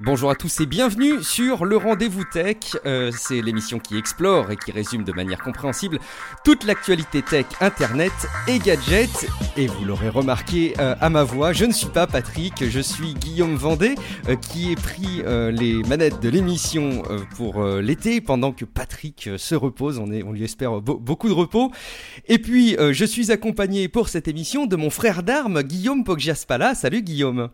Bonjour à tous et bienvenue sur le Rendez-vous Tech. Euh, c'est l'émission qui explore et qui résume de manière compréhensible toute l'actualité tech, internet et gadgets. Et vous l'aurez remarqué euh, à ma voix, je ne suis pas Patrick, je suis Guillaume Vendée euh, qui ai pris les manettes de l'émission pour l'été pendant que Patrick se repose. On, lui espère beau- beaucoup de repos. Et puis, je suis accompagné pour cette émission de mon frère d'armes, Guillaume Poggiaspala. Salut Guillaume.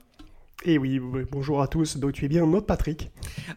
Et oui, oui, bonjour à tous. Donc tu es bien notre Patrick.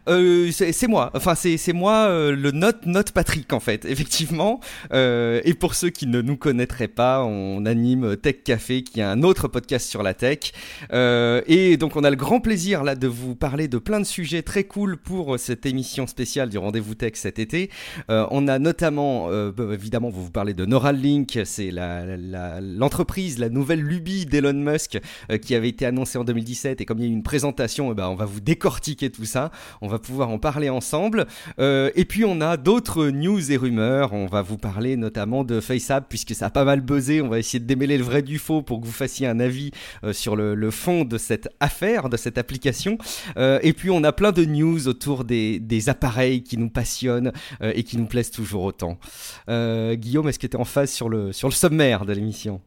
Euh, c'est moi, enfin c'est moi euh, le note note Patrick en fait, effectivement. Euh, et pour ceux qui ne nous connaîtraient pas, on anime Tech Café, qui est un autre podcast sur la tech. Et donc on a le grand plaisir là de vous parler de plein de sujets très cool pour cette émission spéciale du Rendez-vous Tech cet été. On a notamment, bah, évidemment, vous vous parlez de Neuralink, c'est la la- l'entreprise, la, nouvelle lubie d'Elon Musk qui avait été annoncée en 2017 et comme il y a une présentation, eh ben, on va vous décortiquer tout ça. On va pouvoir en parler ensemble. Euh, et puis on a d'autres news et rumeurs. On va vous parler notamment de FaceApp puisque ça a pas mal buzzé. On va essayer de démêler le vrai du faux pour que vous fassiez un avis euh, sur le, fond de cette affaire, de cette application. Euh, et puis on a plein de news autour des, appareils qui nous passionnent et qui nous plaisent toujours autant. Guillaume, est-ce que tu es en phase sur le sommaire de l'émission?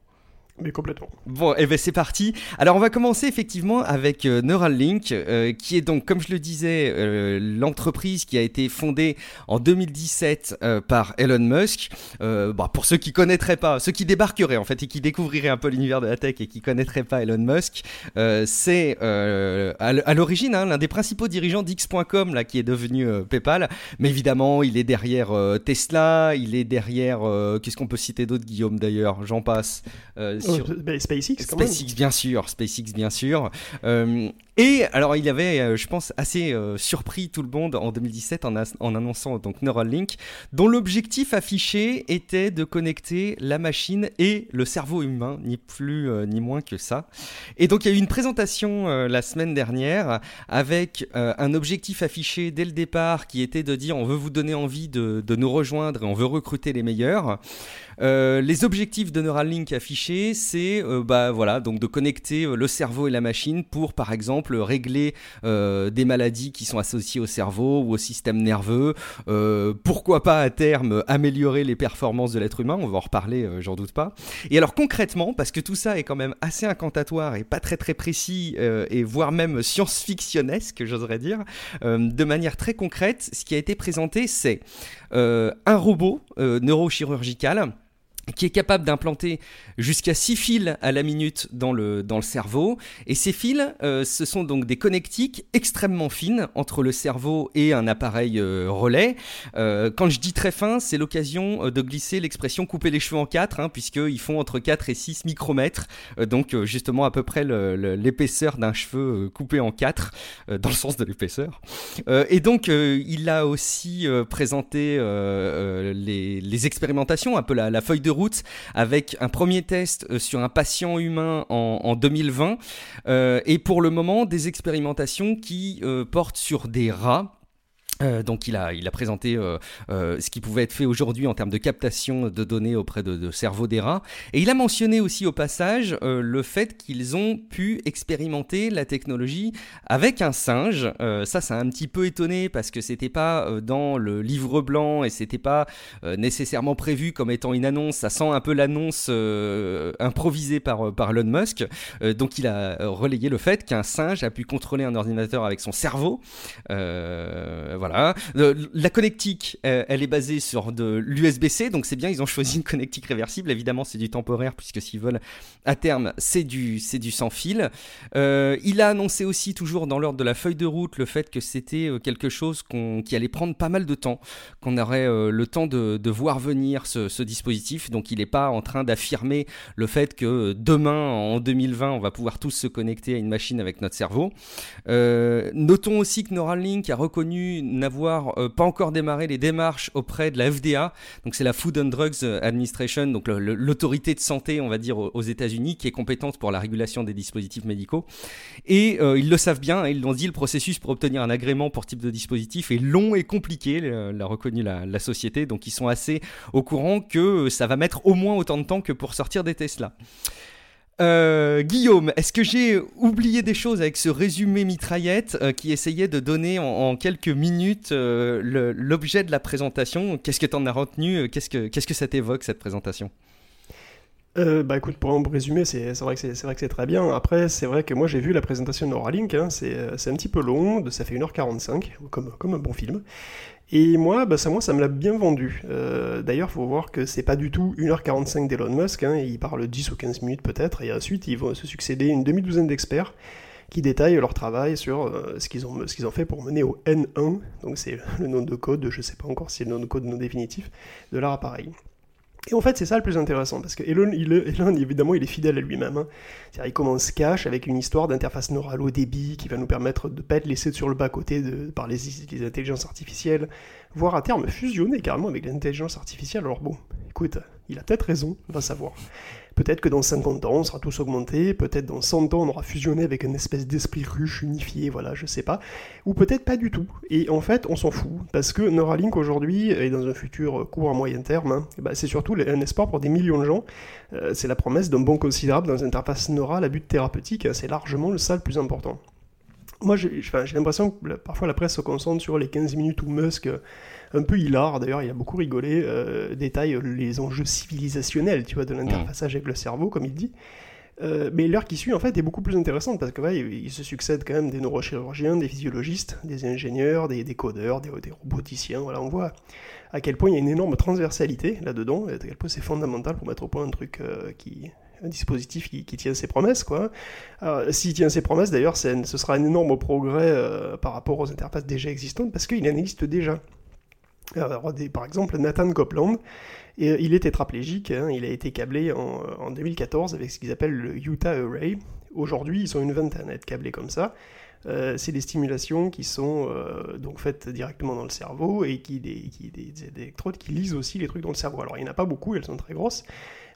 Mais complètement. Bon, et ben c'est parti. Alors on va commencer effectivement avec euh, Neuralink, euh, qui est donc, comme je le disais, euh, l'entreprise qui a été fondée en 2017 euh, par Elon Musk. Bah, pour ceux qui connaîtraient pas, ceux qui débarqueraient en fait et qui découvriraient un peu l'univers de la tech et qui connaîtraient pas Elon Musk, c'est à l'origine hein, l'un des principaux dirigeants d'X.com là qui est devenu PayPal. Mais évidemment, il est derrière Tesla, il est derrière. Qu'est-ce qu'on peut citer d'autre, Guillaume d'ailleurs? J'en passe. Euh, sur- ben, SpaceX, quand même. SpaceX bien sûr, SpaceX bien sûr. Euh, et alors il avait, euh, je pense, assez euh, surpris tout le monde en 2017 en, annonçant donc Neuralink, dont l'objectif affiché était de connecter la machine et le cerveau humain, ni plus euh, ni moins que ça. Et donc il y a eu une présentation la semaine dernière avec un objectif affiché dès le départ qui était de dire on veut vous donner envie de, de nous rejoindre et on veut recruter les meilleurs. Euh, les objectifs de Neuralink affichés, c'est euh, bah voilà donc de connecter euh, le cerveau et la machine pour par exemple régler euh, des maladies qui sont associées au cerveau ou au système nerveux. Pourquoi pas à terme améliorer les performances de l'être humain? On va en reparler, j'en doute pas. Et alors concrètement, parce que tout ça est quand même assez incantatoire et pas très très précis et voire même science-fictionnesque, j'oserais dire, de manière très concrète, ce qui a été présenté, c'est un robot neurochirurgical qui est capable d'implanter jusqu'à 6 fils à la minute dans le, dans le cerveau. Et ces fils, euh, ce sont donc des connectiques extrêmement fines entre le cerveau et un appareil euh, relais. Euh, quand je dis très fin, c'est l'occasion de glisser l'expression couper les cheveux en 4, hein, puisqu'ils font entre 4 et 6 micromètres. Donc justement à peu près l'épaisseur d'un cheveu coupé en 4, euh, dans le sens de l'épaisseur. Et donc, il a aussi présenté les, les expérimentations, un peu la, la feuille de route, avec un premier test euh, sur un patient humain en, en 2020, euh, et pour le moment, des expérimentations qui euh, portent sur des rats. Euh, donc il a, il a présenté euh, euh, ce qui pouvait être fait aujourd'hui en termes de captation de données auprès de, de cerveaux des rats. Et il a mentionné aussi au passage le fait qu'ils ont pu expérimenter la technologie avec un singe. Ça, ça a un petit peu étonné parce que c'était pas dans le livre blanc et c'était pas nécessairement prévu comme étant une annonce. Ça sent un peu l'annonce improvisée par, par Elon Musk. Donc il a relayé le fait qu'un singe a pu contrôler un ordinateur avec son cerveau. Euh, voilà. la connectique, elle est basée sur de l'USB-C, donc c'est bien, ils ont choisi une connectique réversible. Évidemment, c'est du temporaire puisque s'ils veulent à terme, c'est du, c'est du sans fil. il a annoncé aussi toujours dans l'ordre de la feuille de route le fait que c'était quelque chose qui allait prendre pas mal de temps, qu'on aurait le temps de, voir venir ce, ce dispositif. Donc il n'est pas en train d'affirmer le fait que demain, en 2020, on va pouvoir tous se connecter à une machine avec notre cerveau. Euh, notons aussi que Neuralink a reconnu n'avoir euh, pas encore démarré les démarches auprès de la FDA, donc c'est la Food and Drugs Administration, donc l'autorité de santé, on va dire, aux États-Unis, qui est compétente pour la régulation des dispositifs médicaux. Et euh, ils le savent bien, ils l'ont dit, le processus pour obtenir un agrément pour type de dispositif est long et compliqué, l'a reconnu la, la société, donc ils sont assez au courant que ça va mettre au moins autant de temps que pour sortir des Tesla. Euh, Guillaume, est-ce que j'ai oublié des choses avec ce résumé mitraillette euh, qui essayait de donner en, quelques minutes euh, l'objet de la présentation? Qu'est-ce que tu en as retenu? Qu'est-ce que ça t'évoque cette présentation? Bah écoute, pour en résumer, c'est vrai que c'est vrai que c'est très bien. Après, c'est vrai que moi j'ai vu la présentation de Neuralink, hein, c'est un petit peu long, ça fait 1h45, comme, comme un bon film. Et moi, bah, ça, moi, ça me l'a bien vendu. Euh, D'ailleurs, faut voir que c'est pas du tout 1h45 d'Elon Musk, hein, il parle 10 ou 15 minutes peut-être, et ensuite ils vont se succéder une demi-douzaine d'experts qui détaillent leur travail sur euh, ce qu'ils ont, fait pour mener au N1, donc c'est le nom de code, je sais pas encore si c'est le nom de code non définitif, de leur appareil. Et en fait, c'est ça le plus intéressant, parce que Elon, évidemment, il est fidèle à lui-même. Hein. C'est-à-dire, il commence cache avec une histoire d'interface neurale au débit qui va nous permettre de ne pas être laissé sur le bas-côté par les, les, intelligences artificielles, voire à terme fusionner carrément avec l'intelligence artificielle. Alors bon, écoute, il a peut-être raison, on va savoir. Peut-être que dans 50 ans, on sera tous augmentés, peut-être dans 100 ans, on aura fusionné avec une espèce d'esprit ruche unifié, voilà, je sais pas. Ou peut-être pas du tout. Et en fait, on s'en fout, parce que Neuralink aujourd'hui, et dans un futur court à moyen terme, hein, bah, c'est surtout un espoir pour des millions de gens. Euh, c'est la promesse d'un bon considérable dans une interface neurale à but thérapeutique, c'est largement le ça le plus important. Moi, j'ai l'impression que parfois la presse se concentre sur les 15 minutes où Musk un peu hilar, d'ailleurs, il a beaucoup rigolé, euh, détaille les enjeux civilisationnels, tu vois, de l'interfaçage avec le cerveau, comme il dit. Euh, mais l'heure qui suit, en fait, est beaucoup plus intéressante parce que il, se succède quand même des neurochirurgiens, des physiologistes, des ingénieurs, des, codeurs, des, roboticiens. Voilà, on voit à quel point il y a une énorme transversalité là-dedans, et à quel point c'est fondamental pour mettre au point un truc euh, qui, un dispositif qui, tient ses promesses, quoi. S'il tient ses promesses, d'ailleurs, ce sera un énorme progrès euh, par rapport aux interfaces déjà existantes, parce qu'il en existe déjà par exemple, Nathan Copeland, euh, il est tétraplégique, hein, il a été câblé en, 2014 avec ce qu'ils appellent le Utah Array. Aujourd'hui, ils sont une vingtaine à être câblés comme ça. Euh, c'est des stimulations qui sont euh, donc faites directement dans le cerveau et qui des, des, électrodes qui lisent aussi les trucs dans le cerveau. Alors il n'y en a pas beaucoup, elles sont très grosses,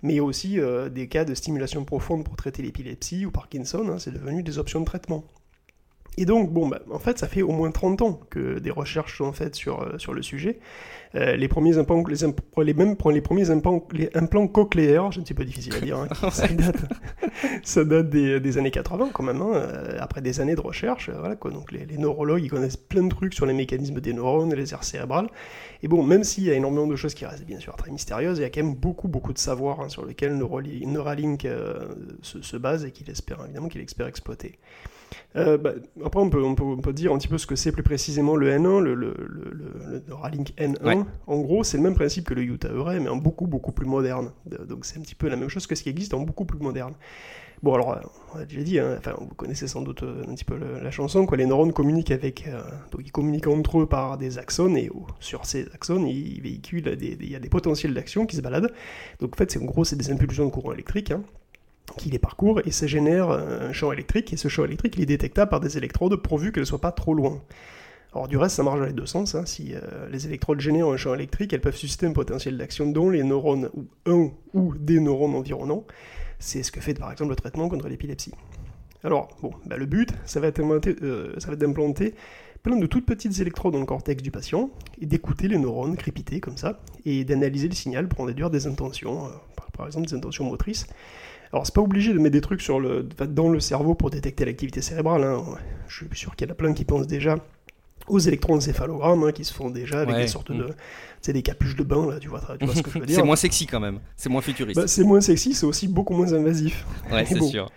mais il y a aussi des cas de stimulation profonde pour traiter l'épilepsie ou Parkinson, hein, c'est devenu des options de traitement. Et donc, bon, bah, en fait, ça fait au moins 30 ans que des recherches sont faites sur, euh, sur le sujet. Euh, les premiers implants, les, les, mêmes, les premiers implants, les implants cochléaires, je ne sais pas difficile à dire, hein, ça date, ça date des, des, années 80 quand même, hein, euh, après des années de recherche. voilà, quoi, donc les, les, neurologues, ils connaissent plein de trucs sur les mécanismes des neurones, les aires cérébrales. Et bon, même s'il y a énormément de choses qui restent bien sûr très mystérieuses, il y a quand même beaucoup, beaucoup de savoir hein, sur lesquels Neuralink se, se, base et qu'il espère, évidemment, qu'il espère exploiter. Euh, bah, après, on peut, on, peut, dire un petit peu ce que c'est plus précisément le N1, le, le, le, Neuralink N1. En gros, c'est le même principe que le Utah Array, mais en beaucoup, beaucoup plus moderne. Donc c'est un petit peu la même chose que ce qui existe en beaucoup plus moderne. Bon, alors, on a déjà dit, hein, enfin, vous connaissez sans doute euh, un petit peu la chanson, quoi. Les neurones communiquent avec, euh, donc ils communiquent entre eux par des axones, et sur ces axones, ils véhiculent il y a des potentiels d'action qui se baladent. Donc, en fait, c'est en gros, c'est des impulsions de courant électrique. Hein qui les parcourt et ça génère un champ électrique et ce champ électrique il est détectable par des électrodes pourvu qu'elles ne soient pas trop loin. Alors du reste ça marche dans les deux sens, hein. si euh, les électrodes génèrent un champ électrique elles peuvent susciter un potentiel d'action dont les neurones ou un ou des neurones environnants, c'est ce que fait par exemple le traitement contre l'épilepsie. Alors bon, bah, le but ça va être euh, d'implanter plein de toutes petites électrodes dans le cortex du patient et d'écouter les neurones crépiter comme ça et d'analyser le signal pour en déduire des intentions, euh, par exemple des intentions motrices. Alors, c'est pas obligé de mettre des trucs sur le, dans le cerveau pour détecter l'activité cérébrale. Hein. Je suis sûr qu'il y en a plein qui pensent déjà aux électroencéphalogrammes hein, qui se font déjà avec des sortes de. C'est des capuches de bain, là, tu vois, tu vois ce que je veux dire. c'est moins sexy quand même, c'est moins futuriste. Bah, c'est moins sexy, c'est aussi beaucoup moins invasif. Ouais, c'est sûr.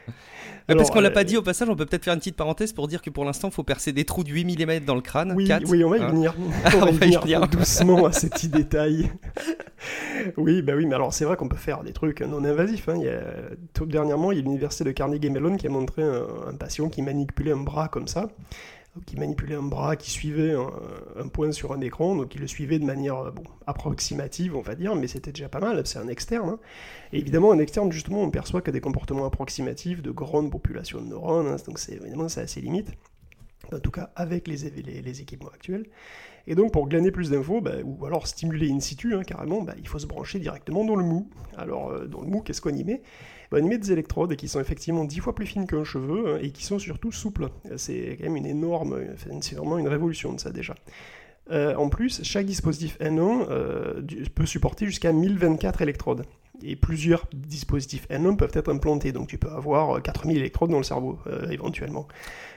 Parce qu'on l'a pas dit au passage, on peut peut-être faire une petite parenthèse pour dire que pour l'instant, il faut percer des trous de 8 mm dans le crâne. Oui, oui on va y hein. venir. on va y venir doucement à ces petits détails. oui, bah oui, mais alors c'est vrai qu'on peut faire des trucs non invasifs. Hein. Il y a, tout dernièrement, il y a l'université de Carnegie Mellon qui a montré un patient qui manipulait un bras comme ça qui manipulait un bras, qui suivait un, point sur un écran, donc il le suivait de manière bon, approximative, on va dire, mais c'était déjà pas mal, c'est un externe. Hein. Et évidemment, un externe, justement, on perçoit que des comportements approximatifs de grandes populations de neurones, hein, donc c'est évidemment c'est assez limite, en tout cas avec les, les, équipements actuels. Et donc pour glaner plus d'infos, bah, ou alors stimuler in situ hein, carrément, bah, il faut se brancher directement dans le mou. Alors euh, dans le mou, qu'est-ce qu'on y met? On y met des électrodes qui sont effectivement dix fois plus fines qu'un cheveu hein, et qui sont surtout souples. C'est quand même une énorme, c'est vraiment une révolution de ça déjà. Euh, en plus, chaque dispositif N1 euh, peut supporter jusqu'à 1024 électrodes. Et plusieurs dispositifs N1 peuvent être implantés, donc tu peux avoir 4000 électrodes dans le cerveau, éventuellement.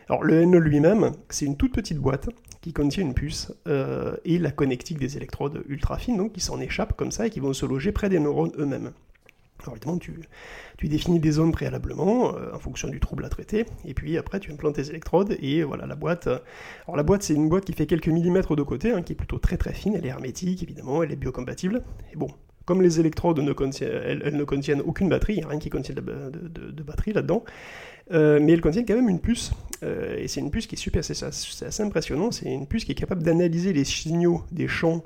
Alors le N1 lui-même, c'est une toute petite boîte qui contient une puce et la connectique des électrodes ultra fines, donc qui s'en échappent comme ça et qui vont se loger près des neurones eux-mêmes. Alors évidemment, tu, définis des zones préalablement euh, en fonction du trouble à traiter, et puis après tu implantes tes électrodes, et voilà la boîte. Euh, alors la boîte, c'est une boîte qui fait quelques millimètres de côté, hein, qui est plutôt très très fine, elle est hermétique évidemment, elle est biocompatible. Et bon, comme les électrodes ne contiennent, elles, ne contiennent aucune batterie, il n'y a rien qui contient de, batterie là-dedans, euh, mais elles contiennent quand même une puce, et c'est une puce qui est super, c'est assez impressionnant, c'est une puce qui est capable d'analyser les signaux des champs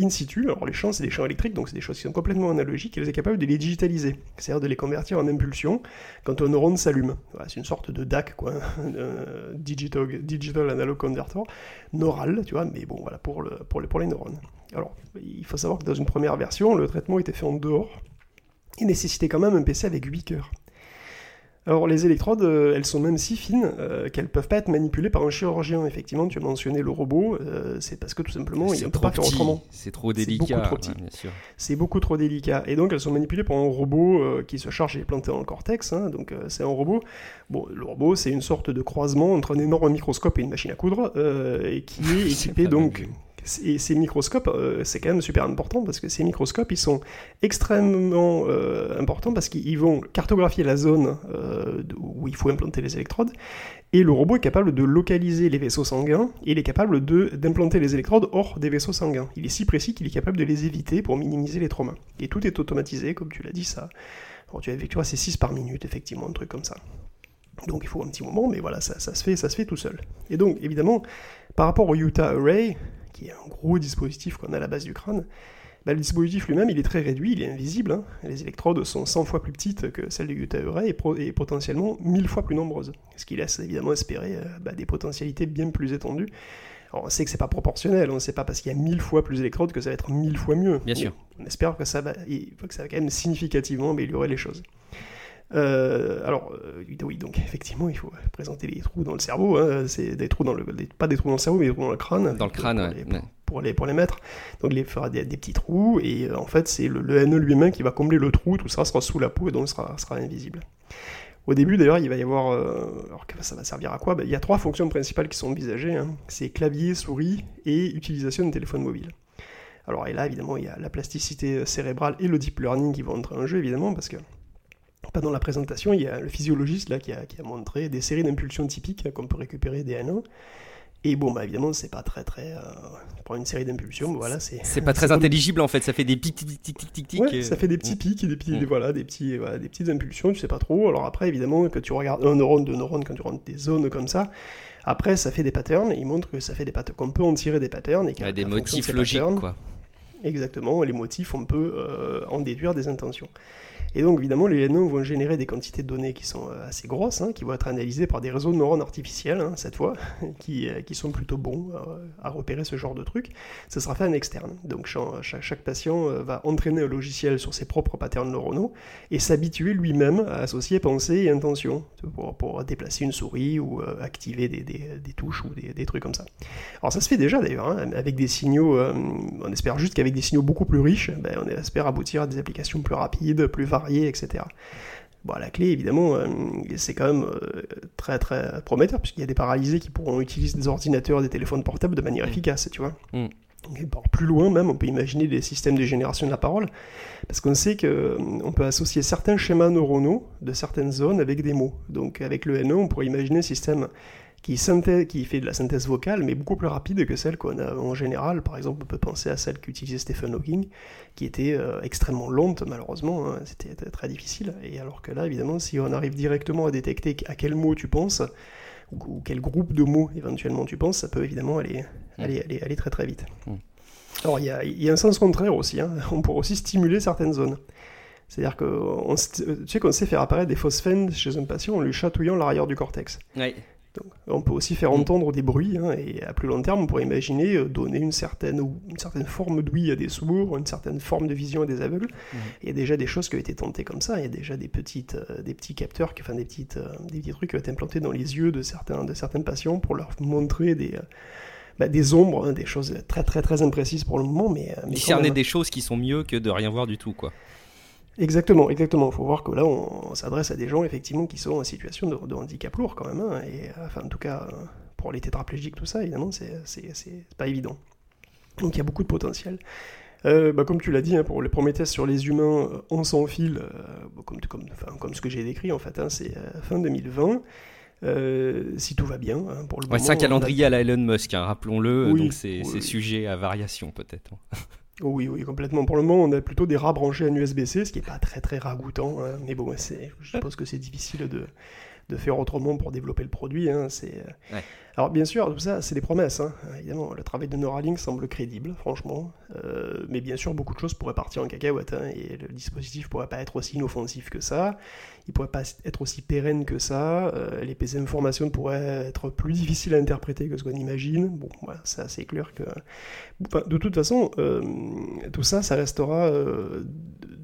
in situ. Alors les champs, c'est des champs électriques, donc c'est des choses qui sont complètement analogiques, et elle est capable de les digitaliser, c'est-à-dire de les convertir en impulsion quand un neurone s'allume. c'est une sorte de DAC, quoi, digital, digital Analog Converter, neural, tu vois, mais bon, voilà, pour, le, pour, les, neurones. Alors, il faut savoir que dans une première version, le traitement était fait en dehors, il nécessitait quand même un PC avec 8 cœurs. Alors les électrodes, euh, elles sont même si fines euh, qu'elles peuvent pas être manipulées par un chirurgien. Effectivement, tu as mentionné le robot, euh, c'est parce que tout simplement, il ne peut pas faire autrement. C'est trop délicat. C'est beaucoup trop délicat. Et donc elles sont manipulées par un robot qui se charge et planté dans le cortex. Hein. donc c'est un robot. Bon, le robot, c'est une sorte de croisement entre un énorme microscope et une machine à coudre, et qui est équipé donc et ces microscopes, euh, c'est quand même super important parce que ces microscopes, ils sont extrêmement euh, importants parce qu'ils vont cartographier la zone euh, où il faut implanter les électrodes. Et le robot est capable de localiser les vaisseaux sanguins et il est capable d'implanter les électrodes hors des vaisseaux sanguins. Il est si précis qu'il est capable de les éviter pour minimiser les traumas. Et tout est automatisé, comme tu l'as dit, ça. Alors, tu vois, c'est 6 par minute, effectivement, un truc comme ça. Donc il faut un petit moment, mais voilà, ça, se fait, ça se fait tout seul. Et donc, évidemment, par rapport au Utah Array, qui est un gros dispositif qu'on a à la base du crâne, bah, le dispositif lui-même, il est très réduit, il est invisible. Hein. Les électrodes sont 100 fois plus petites que celles du Utah Array et, potentiellement 1000 fois plus nombreuses. Ce qui laisse évidemment espérer euh, bah, des potentialités bien plus étendues. Alors, on sait que c'est pas proportionnel, on ne sait pas parce qu'il y a 1000 fois plus d'électrodes que ça va être 1000 fois mieux. Bien sûr. On espère que ça, va, que ça va quand même significativement améliorer les choses. Euh, alors, euh, oui, donc effectivement, il faut présenter les trous dans le cerveau. Hein, c'est des trous dans le, pas des trous dans le cerveau, mais des trous dans le crâne. Dans le crâne, pour, les, pour, les, mettre. Donc, il fera des, petits trous, et euh, en fait, c'est le, le NE lui-même qui va combler le trou. Tout ça sera sous la peau et donc sera, sera invisible. Au début, d'ailleurs, il va y avoir. alors, ça va servir à quoi? Ben, Il y a trois fonctions principales qui sont envisagées hein. c'est clavier, souris et utilisation de téléphone mobile. Alors, et là, évidemment, il y a la plasticité cérébrale et le deep learning qui vont entrer en jeu, évidemment, parce que pendant la présentation, il y a le physiologiste là, qui, a, montré des séries d'impulsions typiques qu'on peut récupérer des N1. Et bon, bah évidemment, c'est pas très très. Euh, pour une série d'impulsions, voilà, c'est. C'est pas très intelligible en fait, ça fait des pics, tic, tic, tic, tic, tic. Ouais, ça fait des petits pics, des petits, mm. voilà, des petits, voilà, des petites impulsions, tu sais pas trop. Alors après, évidemment, que tu regardes un neurone, deux neurones, quand tu rentres des zones comme ça, après, ça fait des patterns. Il montre que ça fait des patterns, qu'on peut en tirer des patterns et a des motifs logiques, quoi. Exactement, les motifs, on peut euh, en déduire des intentions. Et donc, évidemment, les NO vont générer des quantités de données qui sont euh, assez grosses, hein, qui vont être analysées par des réseaux de neurones artificiels, hein, cette fois, qui, euh, qui, sont plutôt bons euh, à repérer ce genre de trucs. Ça sera fait en externe. Donc, chaque, chaque patient va entraîner un logiciel sur ses propres patterns neuronaux et s'habituer lui-même à associer pensée et intention pour, pour déplacer une souris ou activer des, des, des, touches ou des, des, trucs comme ça. Alors, ça se fait déjà d'ailleurs, hein, avec des signaux, on espère juste qu'avec des signaux beaucoup plus riches, ben, on espère aboutir à des applications plus rapides, plus variées etc. Bon, la clé, évidemment, euh, c'est quand même euh, très très prometteur, puisqu'il y a des paralysés qui pourront utiliser des ordinateurs, des téléphones portables de manière mm. efficace, tu vois. Mm. plus loin même, on peut imaginer des systèmes de génération de la parole, parce qu'on sait qu'on peut associer certains schémas neuronaux de certaines zones avec des mots. Donc avec le NE, on pourrait imaginer un système qui, qui fait de la synthèse vocale, mais beaucoup plus rapide que celle qu'on a en général. Par exemple, on peut penser à celle qu'utilisait Stephen Hawking, qui était euh, extrêmement lente, malheureusement. Hein. C'était très difficile. Et alors que là, évidemment, si on arrive directement à détecter à quel mot tu penses, ou, quel groupe de mots éventuellement tu penses, ça peut évidemment aller, mm. aller, aller, très très vite. Mm. Alors, il y a, y a, un sens contraire aussi. Hein. On pourrait aussi stimuler certaines zones. C'est-à-dire que tu sais qu'on sait faire apparaître des phosphènes chez un patient en lui chatouillant l'arrière du cortex. Oui on peut aussi faire mm. entendre des bruits, hein, et à plus long terme, on pourrait imaginer euh, donner une certaine, une certaine forme d'ouïe à des sourds, une certaine forme de vision à des aveugles. Mm. Il y a déjà des choses qui ont été tentées comme ça, il y a déjà des, petites, euh, des petits capteurs, enfin des, petites, euh, des petits trucs qui ont été implantés dans les yeux de certains, de certains patients pour leur montrer des... Bah, des ombres, hein, des choses très très très imprécises pour le moment, mais, mais discerner des choses qui sont mieux que de rien voir du tout, quoi. Exactement, exactement. Il faut voir que là, on, s'adresse à des gens effectivement qui sont en situation de, handicap lourd quand même. Hein, et enfin, en tout cas, pour les tétraplégiques, tout ça, évidemment, c'est pas évident. Donc il y a beaucoup de potentiel. Euh, bah, comme tu l'as dit, hein, pour les premiers tests sur les humains, euh, on sans fil, euh, comme, comme, comme, ce que j'ai décrit en fait, hein, c'est fin 2020. si tout va bien, pour le ouais, C'est un calendrier à la Elon Musk, rappelons-le, donc c'est sujet à variation peut-être. Oui, oui, complètement. Pour le moment, on a plutôt des rats branchés en USB-C, ce qui n'est pas très très ragoûtant. Hein. Mais bon, je pense que c'est difficile de, de faire autrement pour développer le produit. Hein, c'est... Euh. Alors bien sûr, tout ça, c'est des promesses. Hein. Évidemment, le travail de Neuralink semble crédible, franchement. Euh, mais bien sûr, beaucoup de choses pourraient partir en cacahuète. Hein, et le dispositif pourrait pas être aussi inoffensif que ça. Il pourrait pas être aussi pérenne que ça. Euh, les informations pourraient être plus difficiles à interpréter que ce qu'on imagine. Bon, voilà, c'est assez clair que... de toute façon, tout ça, ça restera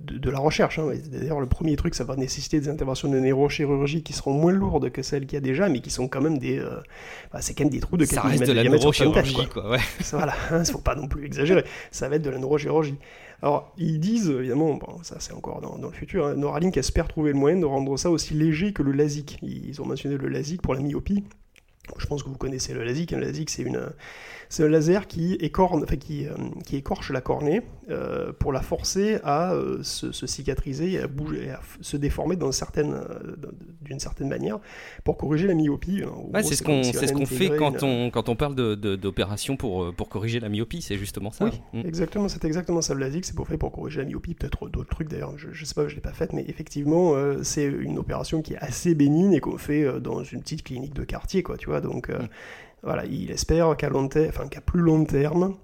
de, la recherche. Hein. D'ailleurs, le premier truc, ça va nécessiter des interventions de neurochirurgie qui seront moins lourdes que celles qu'il y a déjà, mais qui sont quand même des. Euh, bah, c'est quand même des trous de quelques ça reste de la neurochirurgie, quoi. ouais. Voilà, il ne faut pas non plus exagérer. Ça va être de la neurochirurgie. Alors, ils disent, évidemment, bon, ça c'est encore dans, le futur, hein, Neuralink espère trouver le moyen de rendre ça aussi léger que le LASIK. Ils ont mentionné le LASIK pour la myopie. Je pense que vous connaissez le LASIK. Le LASIK, c'est une, c'est un laser qui, écorne, enfin, qui, euh, qui écorche la cornée euh, pour la forcer à euh, se, cicatriser, à bouger, à se déformer d'une certaine, manière pour corriger la myopie. c'est ce qu'on c'est ce qu'on fait quand on quand on parle d'opération de, pour pour corriger la myopie, c'est justement ça. Oui, mm. exactement, c'est exactement ça le LASIK, c'est pour fait pour corriger la myopie, peut-être d'autres trucs d'ailleurs, je, je sais pas, je l'ai pas faite, mais effectivement c'est une opération qui est assez bénigne et qu'on fait dans une petite clinique de quartier, quoi, tu vois, donc mm. Voilà, il espère qu'à long terme, enfin qu'à plus long terme,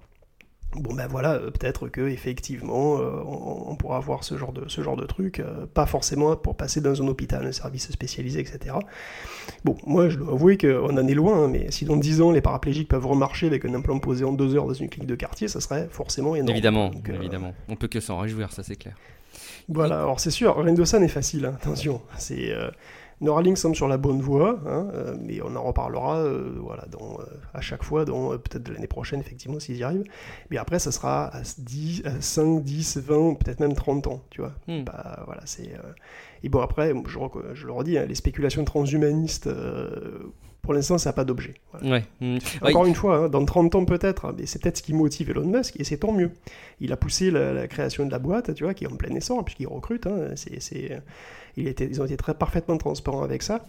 bon ben voilà, euh, peut-être que effectivement, euh, on, pourra avoir ce genre de ce genre de truc, euh, pas forcément pour passer dans un hôpital, un service spécialisé, etc. Bon, moi je dois avouer qu'on en est loin, hein, mais si dans 10 ans les paraplégiques peuvent remarcher avec un implant posé en 2 heures dans une clinique de quartier, ça serait forcément énorme. Évidemment, évidemment. On peut que s'en réjouir, ça c'est clair. Voilà, alors c'est sûr, rien de ça n'est facile, hein, attention. C'est Neuralink semble sur la bonne voie, hein, euh, mais on en reparlera euh, voilà, dans, euh, à chaque fois, peut-être l'année prochaine, effectivement, s'ils y arrivent. Mais après, ça sera à, 10, 5, 10, 20, peut-être même 30 ans, tu vois. Hmm. Bah, voilà, c'est... Et bon, après, je, je le redis, hein, les spéculations transhumanistes pour l'instant, ça n'a pas d'objet. Hmm. Encore une fois, hein, dans 30 ans peut-être, hein, mais c'est peut-être ce qui motive Elon Musk, et c'est tant mieux. Il a poussé la, création de la boîte, tu vois, qui est en plein essor, puisqu'il recrute. Hein, c'est, il était, ils ont été très parfaitement transparents avec ça.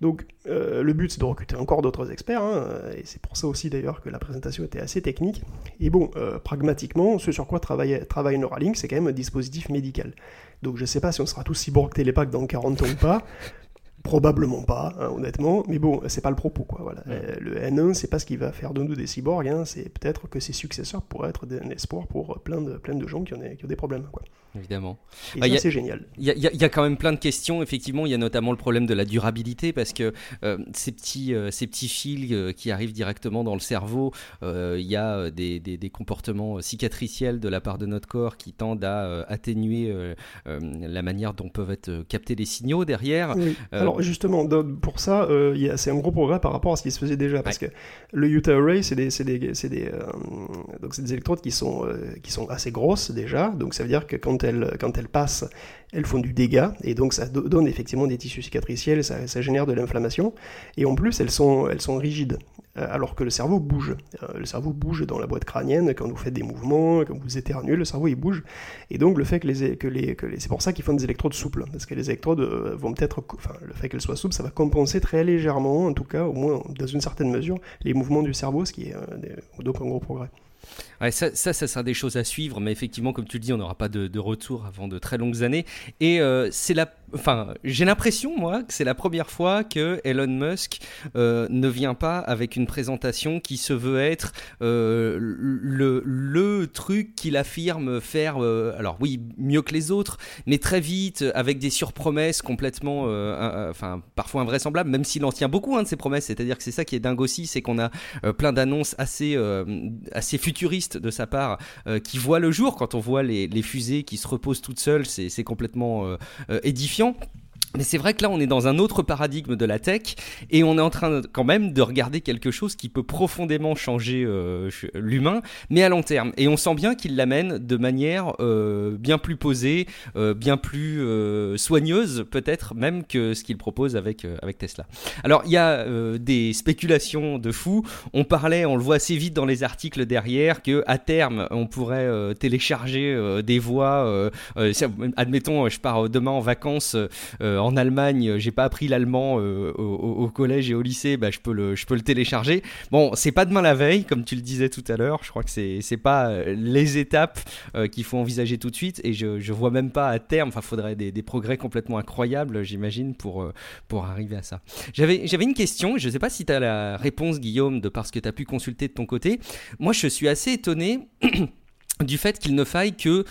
Donc, euh, le but, c'est de recruter encore d'autres experts, et c'est pour ça aussi d'ailleurs que la présentation était assez technique. Et bon, euh, pragmatiquement, ce sur quoi travaille, travaille Neuralink, c'est quand même un dispositif médical. Donc, je ne sais pas si on sera tous cyborg télépac dans 40 ans ou pas. Probablement pas, hein, honnêtement, mais bon, c'est pas le propos, quoi. Voilà. Euh, le N1, c'est pas ce qui va faire de nous des cyborgs, hein, c'est peut-être que ses successeurs pourraient être un espoir pour plein de, plein de gens qui ont, qui ont des problèmes, quoi évidemment. Et ah, c'est génial. Il y, a quand même plein de questions. Effectivement, il y a notamment le problème de la durabilité parce que euh, ces, petits, euh, ces petits fils euh, qui arrivent directement dans le cerveau, il y a des, des, comportements cicatriciels de la part de notre corps qui tendent à atténuer la manière dont peuvent être captés les signaux derrière. Alors justement, pour ça, c'est un gros progrès par rapport à ce qui se faisait déjà parce que le Utah Array, c'est des, des, des, donc des électrodes qui sont, qui sont assez grosses déjà. Donc ça veut dire que quand quand elle passe, elles font du dégât, et donc ça donne effectivement des tissus cicatriciels, ça, génère de l'inflammation, et en plus elles sont, elles sont rigides, euh, alors que le cerveau bouge. Euh, le cerveau bouge dans la boîte crânienne quand vous faites des mouvements, quand vous éternuez, le cerveau il bouge, et donc le fait que les, que les, que les c'est pour ça qu'ils font des électrodes souples, parce que les électrodes euh, vont peut-être, enfin le fait qu'elles soient souples, ça va compenser très légèrement, en tout cas au moins dans une certaine mesure, les mouvements du cerveau, ce qui est donc un gros progrès. Ça, ça, ça, sera des choses à suivre, mais effectivement, comme tu le dis, on n'aura pas de, retour avant de très longues années. Et c'est la Enfin, j'ai l'impression, moi, que c'est la première fois que Elon Musk euh, ne vient pas avec une présentation qui se veut être euh, le, le, truc qu'il affirme faire, euh, alors oui, mieux que les autres, mais très vite, avec des surpromesses complètement, enfin, parfois invraisemblables, même s'il en tient beaucoup hein, de ses promesses. C'est-à-dire que c'est ça qui est dingue aussi, c'est qu'on a plein d'annonces assez, assez de sa part qui voient le jour quand on voit les, les fusées qui se reposent toutes seules. C'est complètement édifiant mais c'est vrai que là, on est dans un autre paradigme de la tech et on est en train quand même de regarder quelque chose qui peut profondément changer euh, l'humain, mais à long terme. Et on sent bien qu'il l'amène de manière euh, bien plus posée, euh, bien plus soigneuse, peut-être même que ce qu'il propose avec, Tesla. Alors, il y a des spéculations de fou. On parlait, on le voit assez vite dans les articles derrière, que à terme, on pourrait télécharger des voix. admettons, je pars demain en vacances en Allemagne, euh, j'ai pas appris l'allemand euh, au, collège et au lycée, bah, je, peux le, je peux le télécharger. Bon, c'est pas demain la veille, comme tu le disais tout à l'heure. Je crois que c'est, c'est pas euh, les étapes qu'il faut envisager tout de suite. Et je, je vois même pas à terme, enfin, faudrait des, des progrès complètement incroyables, j'imagine, pour, pour arriver à ça. J'avais, j'avais une question, je sais pas si tu as la réponse, Guillaume, de parce que tu as pu consulter de ton côté. Moi, je suis assez étonné. du fait qu'il ne faille que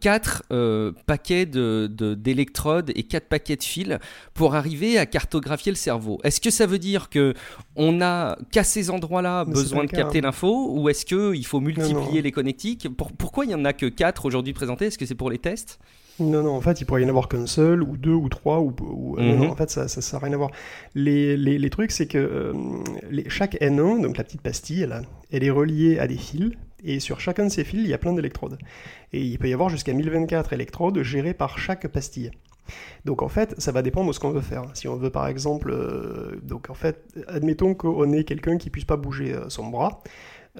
4 euh, euh, paquets d'électrodes de, et 4 paquets de fils pour arriver à cartographier le cerveau. Est-ce que ça veut dire que on a qu'à ces endroits-là besoin de capter hein. l'info ou est-ce qu'il faut multiplier les connectiques? Pourquoi il n'y en a que 4 aujourd'hui présentés? Est-ce que c'est pour les tests? Non, non, en fait, il pourrait y en avoir qu'un seul, ou deux, ou trois, ou... non, mhm. en fait, ça n'a rien à voir. Les, les, les trucs, c'est que euh, les, chaque N1, donc la petite pastille, elle, elle est reliée à des fils, et sur chacun de ces fils, il y a plein d'électrodes. Et il peut y avoir jusqu'à 1024 électrodes gérées par chaque pastille. Donc en fait, ça va dépendre de ce qu'on veut faire. Si on veut par exemple, euh, donc en fait, admettons qu'on ait quelqu'un qui puisse pas bouger euh, son bras,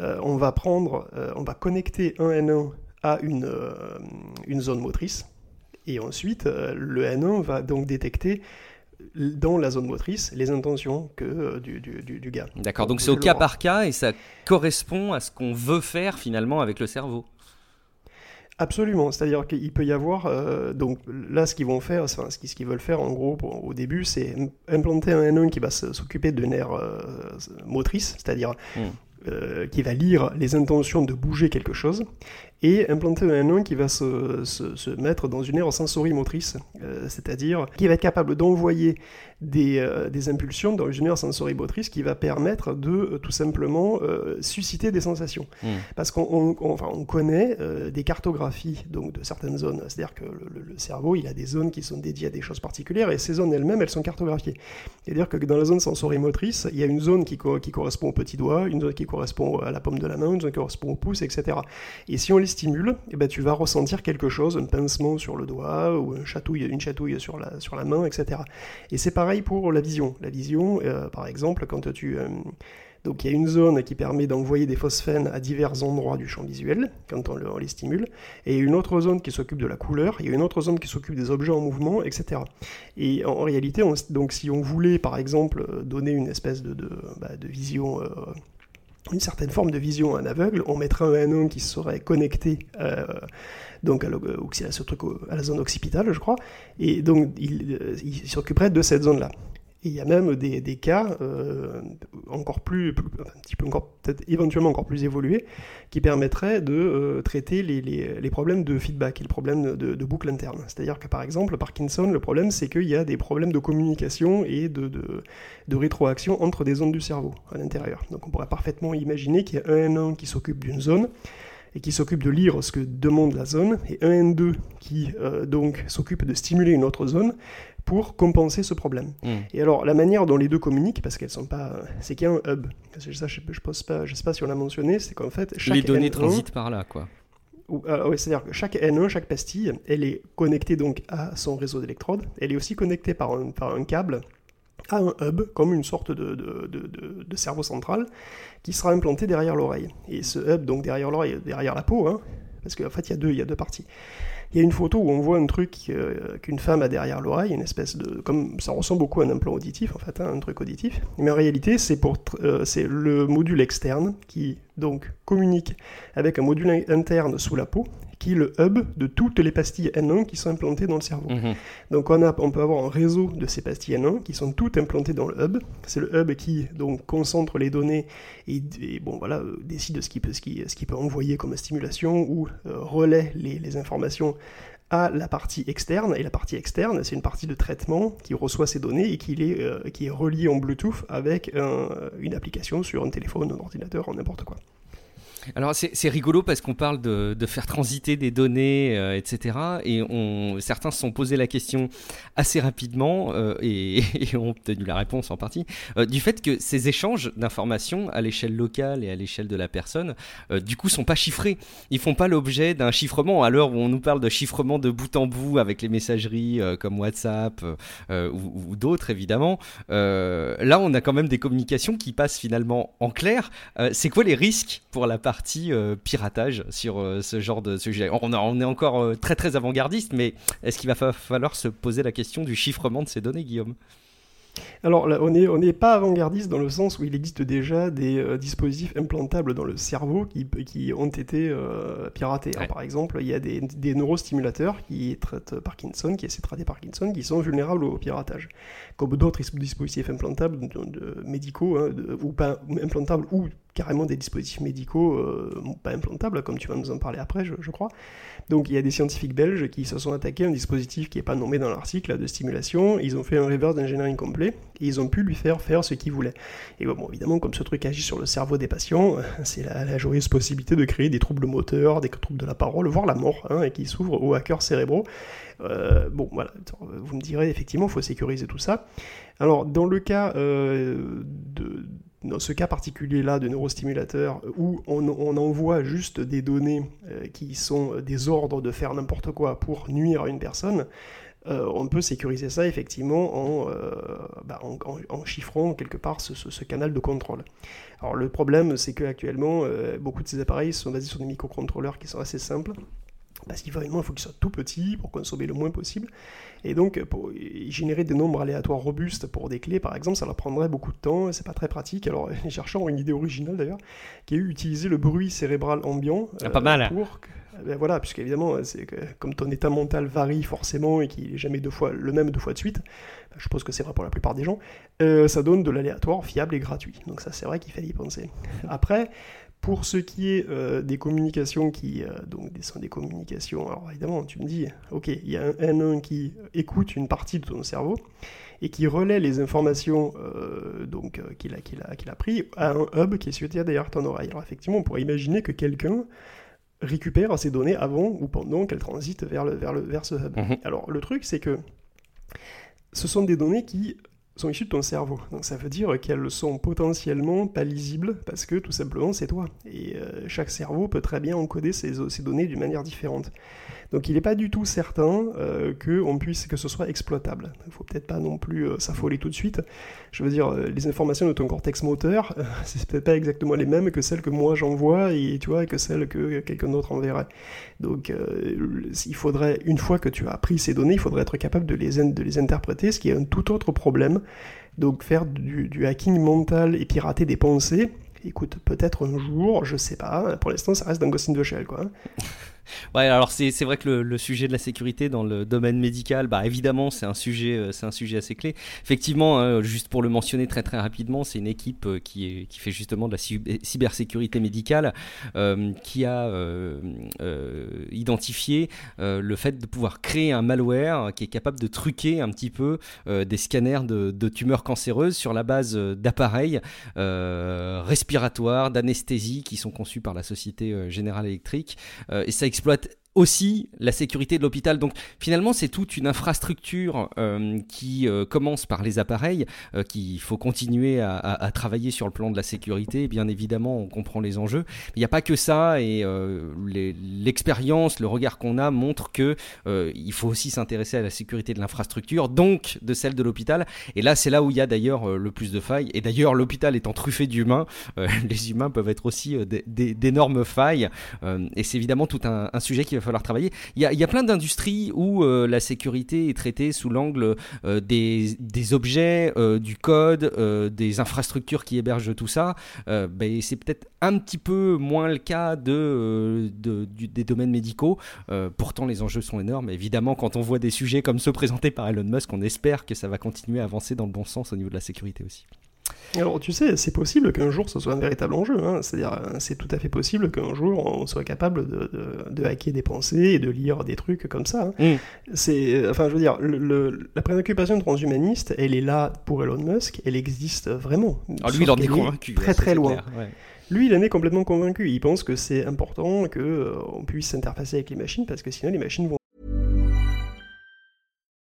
euh, on va prendre, on va connecter un N1 à une, une zone motrice, et ensuite le N1 va donc détecter dans la zone motrice les intentions que, euh, du, du, du, gars. D'accord, donc c'est au cas par cas et ça correspond à ce qu'on veut faire finalement avec le cerveau. Absolument, c'est-à-dire qu'il peut y avoir, euh, donc là ce qu'ils vont faire, enfin, ce qu'ils veulent faire en gros au début, c'est implanter un N1 qui va s'occuper de nerfs euh, motrices, c'est-à-dire hmm. qui va lire les intentions de bouger quelque chose, et implanter un N1 qui va se, se, se mettre dans une aire sensorimotrice, euh, c'est-à-dire qui va être capable d'envoyer des, euh, des, impulsions dans une aire sensorimotrice qui va permettre de euh, tout simplement susciter des sensations. Hmm. Parce qu'on enfin, on connaît des cartographies donc, de certaines zones, c'est-à-dire que le, cerveau il a des zones qui sont dédiées à des choses particulières et ces zones elles-mêmes elles sont cartographiées. C'est-à-dire que dans la zone sensorimotrice, il y a une zone qui, qui correspond au petit doigt, une zone qui correspond à la paume de la main, une zone qui correspond au pouce, etc. Et si on les stimule, eh ben, tu vas ressentir quelque chose, un pincement sur le doigt ou un chatouille, une chatouille sur la, sur la main, etc. Et c'est pareil pour la vision. La vision, euh, par exemple, quand tu... Euh, donc il y a une zone qui permet d'envoyer des phosphènes à divers endroits du champ visuel quand on, les stimule, et une autre zone qui s'occupe de la couleur, il y a une autre zone qui s'occupe des objets en mouvement, etc. Et en, réalité, donc si on voulait par exemple donner une espèce de, de, bah, vision euh, une certaine forme de vision à un aveugle, on mettrait un N1 qui serait connecté euh, donc à, à, la zone occipitale, je crois, et donc il, euh, il s'occuperait de cette zone-là. Et il y a même des, cas euh, encore plus, un petit peu encore, peut-être éventuellement encore plus évolués, qui permettraient de euh, traiter les, problèmes de feedback et le problème de, boucle interne. C'est-à-dire que par exemple, Parkinson, le problème c'est qu'il y a des problèmes de communication et de, rétroaction entre des zones du cerveau à l'intérieur. Donc on pourrait parfaitement imaginer qu'il y a un N1 qui s'occupe d'une zone, et qui s'occupe de lire ce que demande la zone, et un N2 qui euh, donc s'occupe de stimuler une autre zone, pour compenser ce problème. Hmm. Et alors, la manière dont les deux communiquent, parce qu'elles sont pas. C'est qu'il y a un hub. Ça, je, je, pas, je sais pas si on l'a mentionné, c'est qu'en fait. Chaque les données transitent par là, quoi. c'est-à-dire que chaque N1, chaque pastille, elle est connectée donc à son réseau d'électrodes. Elle est aussi connectée par un, par un câble à un hub, comme une sorte de, de, de, de, cerveau central, qui sera implanté derrière l'oreille. Et ce hub, donc derrière l'oreille, derrière la peau, hein, parce qu'en fait il y, a deux, il y a deux parties. Il y a une photo où on voit un truc euh, qu'une femme a derrière l'oreille, une espèce de, comme ça ressemble beaucoup à un implant auditif en fait, hein, un truc auditif. Mais en réalité, c'est pour, euh, c'est le module externe qui donc communique avec un module interne sous la peau qui est le hub de toutes les pastilles N1 qui sont implantées dans le cerveau. Mhm. Donc on, a, on peut avoir un réseau de ces pastilles N1 qui sont toutes implantées dans le hub. C'est le hub qui donc concentre les données et, bon voilà euh, décide de ce qu'il peut, ce qui, ce peut envoyer comme stimulation ou euh, relaie les, les informations à la partie externe, et la partie externe, c'est une partie de traitement qui reçoit ces données et qui est, euh, qui est reliée en Bluetooth avec une application sur un téléphone, un ordinateur, n'importe quoi. Alors c'est rigolo parce qu'on parle de, faire transiter des données, euh, etc. Et on, certains se sont posé la question assez rapidement euh, et, ont obtenu la réponse en partie euh, du fait que ces échanges d'informations à l'échelle locale et à l'échelle de la personne, du coup, sont pas chiffrés. Ils font pas l'objet d'un chiffrement. À l'heure où on nous parle de chiffrement de bout en bout avec les messageries comme WhatsApp ou, ou d'autres évidemment, là on a quand même des communications qui passent finalement en clair. c'est quoi les risques pour la part partie euh, piratage sur euh, ce genre de sujet. On, est encore euh, très très avant-gardiste, mais est-ce qu'il va falloir se poser la question du chiffrement de ces données, Guillaume? Alors on n'est on pas avant-gardiste dans le sens où il existe déjà des dispositifs implantables dans le cerveau qui, qui ont été piratés. par exemple, il y a des, des, neurostimulateurs qui traitent Parkinson, qui essaient de traiter Parkinson, qui sont vulnérables au piratage. Comme d'autres dispositifs implantables de, médicaux, hein, ou pas implantables ou carrément des dispositifs médicaux euh, pas implantables, comme tu vas nous en parler après, je, crois. Donc il y a des scientifiques belges qui se sont attaqués à un dispositif qui n'est pas nommé dans l'article de stimulation. Ils ont fait un reverse d'engineering complet et ils ont pu lui faire faire ce qu'ils voulaient. Et bon, évidemment, comme ce truc agit sur le cerveau des patients, c'est la, joyeuse possibilité de créer des troubles moteurs, des troubles de la parole, voire la mort, hein, et qui s'ouvrent aux hackers cérébraux. Euh, bon, voilà, vous me direz, effectivement, il faut sécuriser tout ça. Alors, dans le cas euh, de dans ce cas particulier-là de neurostimulateur, où on, envoie juste des données euh, qui sont des ordres de faire n'importe quoi pour nuire à une personne, euh, on peut sécuriser ça effectivement en, euh, bah, chiffrant quelque part ce, canal de contrôle. Alors le problème, c'est qu'actuellement, beaucoup de ces appareils sont basés sur des microcontrôleurs qui sont assez simples parce qu'il faut, il faut qu'ils soient tout petits pour consommer le moins possible. Et donc, pour générer des nombres aléatoires robustes pour des clés, par exemple, ça leur prendrait beaucoup de temps et c'est pas très pratique. Alors, les chercheurs ont une idée originale d'ailleurs, qui est utiliser le bruit cérébral ambiant. Ah, pas mal. Pour, ben voilà, puisqu'évidemment, c'est comme ton état mental varie forcément et qu'il est jamais deux fois le même deux fois de suite, ben, je suppose que c'est vrai pour la plupart des gens, euh, ça donne de l'aléatoire fiable et gratuit. Donc ça, c'est vrai qu'il fallait y penser. Après, pour ce qui est euh, des communications qui euh, donc sont des communications, alors évidemment tu me dis, ok, il y a un N1 qui écoute une partie de ton cerveau et qui relaie les informations euh, donc qu'il a, qu'il a, qu'il a pris à un hub qui est situé derrière ton oreille. Alors effectivement, on pourrait imaginer que quelqu'un récupère ces données avant ou pendant qu'elles transitent vers, le, vers, le, vers ce hub. Mhm. Alors le truc c'est que ce sont des données qui sont issues de ton cerveau. Donc ça veut dire qu'elles sont potentiellement pas lisibles parce que tout simplement c'est toi. Et euh, chaque cerveau peut très bien encoder ces, ces données d'une manière différente. Donc il n'est pas du tout certain euh, que, on puisse, que ce soit exploitable. Il faut peut-être pas non plus euh, s'affoler tout de suite. Je veux dire, euh, les informations de ton cortex moteur, c'est peut-être pas exactement les mêmes que celles que moi j'envoie et tu vois que celles que quelqu'un d'autre enverrait. Donc il faudrait, une fois que tu as pris ces données, il faudrait être capable de les, de les interpréter, ce qui est un tout autre problème. Donc faire du, du hacking mental et pirater des pensées, écoute, peut-être un jour, je sais pas. Pour l'instant, ça reste d'un Ghost in the Shell, quoi. Alors c'est vrai que le, sujet de la sécurité dans le domaine médical, bah évidemment, c'est un sujet, euh, un sujet assez clé. Effectivement, hein, juste pour le mentionner très très rapidement, c'est une équipe euh, qui, qui fait justement de la cybersécurité médicale, euh, qui a identifié le fait de pouvoir créer un malware qui est capable de truquer un petit peu des scanners de, de, tumeurs cancéreuses sur la base d'appareils respiratoires, d'anesthésie qui sont conçus par la Société Générale Électrique, et ça exploite aussi la sécurité de l'hôpital. Donc finalement, c'est toute une infrastructure euh, qui euh, commence par les appareils, euh, qu'il faut continuer à, travailler sur le plan de la sécurité. Bien évidemment, on comprend les enjeux. Il n'y a pas que ça, et l'expérience, le regard qu'on a montre que il faut aussi s'intéresser à la sécurité de l'infrastructure, donc de celle de l'hôpital. Et là, c'est là où il y a d'ailleurs le plus de failles. Et d'ailleurs, l'hôpital étant truffé d'humains, les humains peuvent être aussi d'énormes failles. et c'est évidemment tout un, un sujet qui va falloir travailler. Il y a, plein d'industries où euh, la sécurité est traitée sous l'angle euh, des, objets, euh, du code, des infrastructures qui hébergent tout ça. Ben, c'est peut-être un petit peu moins le cas de, des domaines médicaux. pourtant, les enjeux sont énormes. Évidemment, quand on voit des sujets comme ceux présentés par Elon Musk, on espère que ça va continuer à avancer dans le bon sens au niveau de la sécurité aussi. Alors tu sais, c'est possible qu'un jour ce soit un véritable enjeu, hein. c'est-à-dire c'est tout à fait possible qu'un jour on soit capable de, hacker des pensées et de lire des trucs comme ça. Hein. Mm. C'est, enfin je veux dire, la préoccupation transhumaniste, elle est là pour Elon Musk, elle existe vraiment. Ah, lui il en est convaincu. Très très loin. Lui, il en est complètement convaincu. Il pense que c'est important qu'on euh, puisse s'interfacer avec les machines parce que sinon les machines vont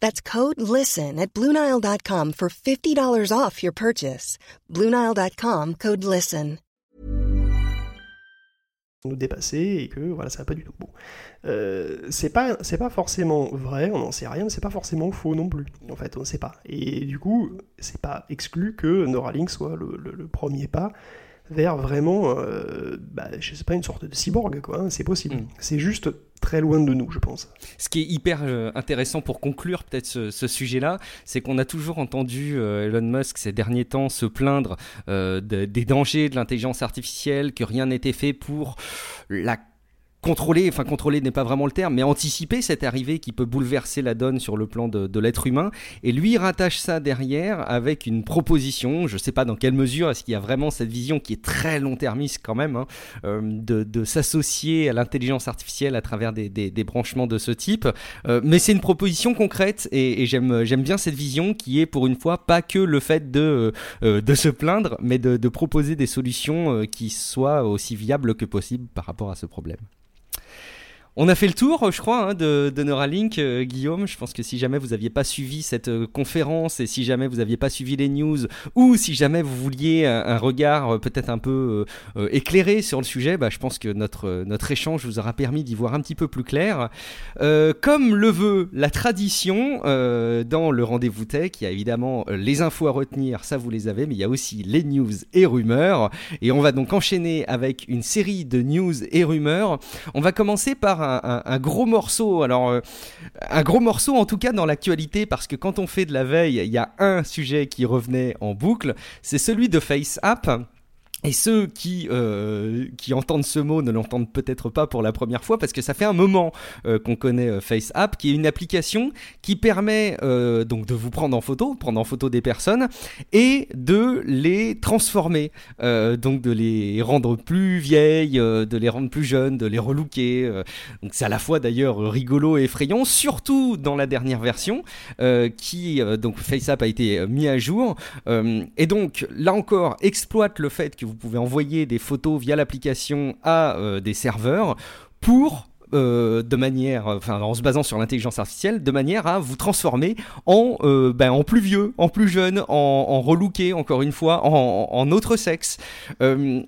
That's code LISTEN at Bluenile.com for $50 off your purchase. Bluenile.com, code LISTEN. Nous dépasser et que voilà, ça va pas du tout beau. Euh, c'est pas, forcément vrai, on n'en sait rien, mais c'est pas forcément faux non plus. En fait, on ne sait pas. Et du coup, c'est pas exclu que Neuralink soit le, le, le premier pas vers vraiment, euh, bah, je sais pas, une sorte de cyborg, quoi. Hein, c'est possible. Mm. C'est juste très loin de nous, je pense. Ce qui est hyper euh, intéressant pour conclure peut-être ce, sujet-là, c'est qu'on a toujours entendu euh, Elon Musk ces derniers temps se plaindre des dangers de l'intelligence artificielle, que rien n'était fait pour la contrôler, enfin contrôler n'est pas vraiment le terme, mais anticiper cette arrivée qui peut bouleverser la donne sur le plan de, l'être humain. Et lui rattache ça derrière avec une proposition, je ne sais pas dans quelle mesure est-ce qu'il y a vraiment cette vision qui est très long-termiste quand même, hein, euh, de, s'associer à l'intelligence artificielle à travers des, branchements de ce type. Euh, mais c'est une proposition concrète et, j'aime, bien cette vision qui est pour une fois pas que le fait de, euh, se plaindre, mais de proposer des solutions qui soient aussi viables que possible par rapport à ce problème. On a fait le tour, je crois, hein, de, Neuralink, euh, Guillaume. Je pense que si jamais vous n'aviez pas suivi cette euh, conférence et si jamais vous n'aviez pas suivi les news ou si jamais vous vouliez un, regard euh, peut-être un peu éclairé sur le sujet, bah, je pense que notre, notre échange vous aura permis d'y voir un petit peu plus clair. comme le veut la tradition dans le rendez-vous tech, il y a évidemment les infos à retenir, ça vous les avez, mais il y a aussi les news et rumeurs. Et on va donc enchaîner avec une série de news et rumeurs. On va commencer par un, gros morceau. Alors, euh, un gros morceau en tout cas dans l'actualité, parce que quand on fait de la veille, il y a un sujet qui revenait en boucle, c'est celui de FaceApp. Et ceux qui, euh, qui entendent ce mot ne l'entendent peut-être pas pour la première fois parce que ça fait un moment euh, qu'on connaît euh, FaceApp, qui est une application qui permet euh, donc de vous prendre en photo, prendre en photo des personnes et de les transformer, euh, donc de les rendre plus vieilles, de les rendre plus jeunes, de les relooker. donc c'est à la fois d'ailleurs rigolo et effrayant, surtout dans la dernière version qui donc FaceApp a été mis à jour et donc là encore exploite le fait que vous pouvez envoyer des photos via l'application à euh, des serveurs pour euh, de manière, enfin en se basant sur l'intelligence artificielle, de manière à vous transformer en, euh, ben, en plus vieux, en plus jeune, en, en relooké, encore une fois, en, autre sexe. Euh,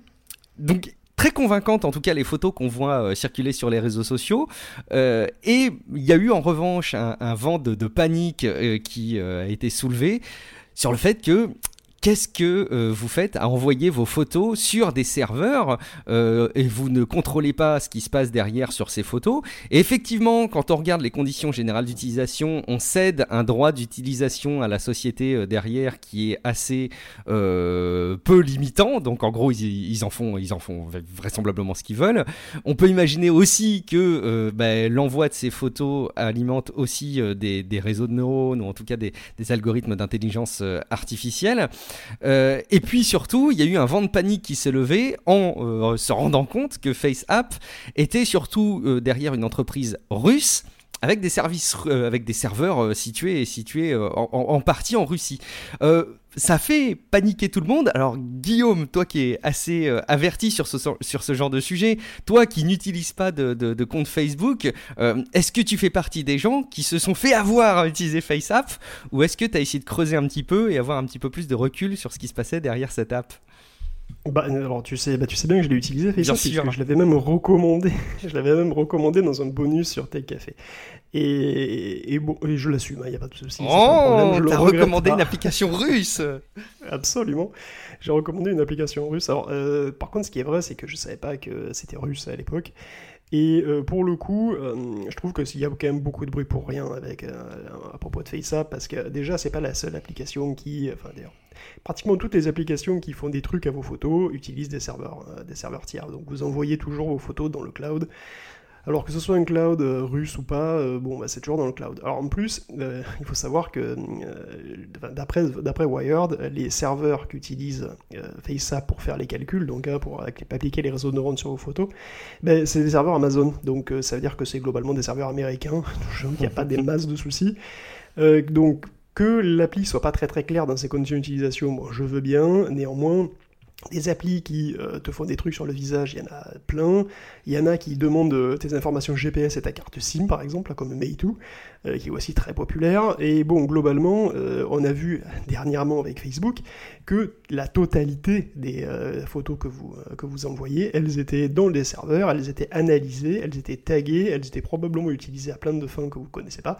donc très convaincante en tout cas les photos qu'on voit euh, circuler sur les réseaux sociaux. Euh, et il y a eu en revanche un, vent de, panique euh, qui euh, a été soulevé sur le fait que Qu'est-ce que euh, vous faites à envoyer vos photos sur des serveurs euh, et vous ne contrôlez pas ce qui se passe derrière sur ces photos Et effectivement, quand on regarde les conditions générales d'utilisation, on cède un droit d'utilisation à la société euh, derrière qui est assez peu limitant. Donc en gros, ils, en font, ils en font vraisemblablement ce qu'ils veulent. On peut imaginer aussi que ben, l'envoi de ces photos alimente aussi des, réseaux de neurones ou en tout cas des, algorithmes d'intelligence artificielle. Euh, et puis surtout, il y a eu un vent de panique qui s'est levé en euh, se rendant compte que FaceApp était surtout euh, derrière une entreprise russe avec des services, euh, avec des serveurs euh, situés situés euh, en, partie en Russie. Ça fait paniquer tout le monde. Alors Guillaume, toi qui es assez averti sur ce, sur ce genre de sujet, toi qui n'utilises pas de, de- de compte Facebook, est-ce que tu fais partie des gens qui se sont fait avoir à utiliser FaceApp? Ou est-ce que tu as essayé de creuser un petit peu et avoir un petit peu plus de recul sur ce qui se passait derrière cette app? Bah, alors tu sais, bah, tu sais bien que je l'ai utilisé, Bien sûr. je l'avais même recommandé. je l'avais même recommandé dans un bonus sur Tech Café. Et, et bon, et je l'assume, il n'y a pas de souci. Oh, t'as recommandé pas. une application russe Absolument. J'ai recommandé une application russe. Alors, euh, par contre, ce qui est vrai, c'est que je savais pas que c'était russe à l'époque. Et euh, pour le coup, euh, je trouve qu'il y a quand même beaucoup de bruit pour rien avec euh, à propos de FaceApp, parce que déjà, c'est pas la seule application qui, enfin d'ailleurs, pratiquement toutes les applications qui font des trucs à vos photos utilisent des serveurs, euh, des serveurs tiers. Donc vous envoyez toujours vos photos dans le cloud. Alors que ce soit un cloud euh, russe ou pas, euh, bon, bah, c'est toujours dans le cloud. Alors en plus, euh, il faut savoir que d'après d'après Wired, les serveurs qu'utilise FaceApp pour faire les calculs, donc hein, pour appliquer les réseaux de neurones sur vos photos, ben, c'est des serveurs Amazon. Donc ça veut dire que c'est globalement des serveurs américains. Il n'y a pas des masses de soucis. Donc que l'appli soit pas très très claire dans ses conditions d'utilisation, bon, je veux bien. Néanmoins, des applis qui euh, te font des trucs sur le visage, il y en a plein. Il y en a qui demandent euh, tes informations GPS et ta carte SIM, par exemple, là, comme Meitu, euh, qui est aussi très populaire. Et bon, globalement, euh, on a vu dernièrement avec Facebook que la totalité des euh, photos que vous, que vous envoyez, elles étaient dans les serveurs, elles étaient analysées, elles étaient taguées, elles étaient probablement utilisées à plein de fins que vous connaissez pas.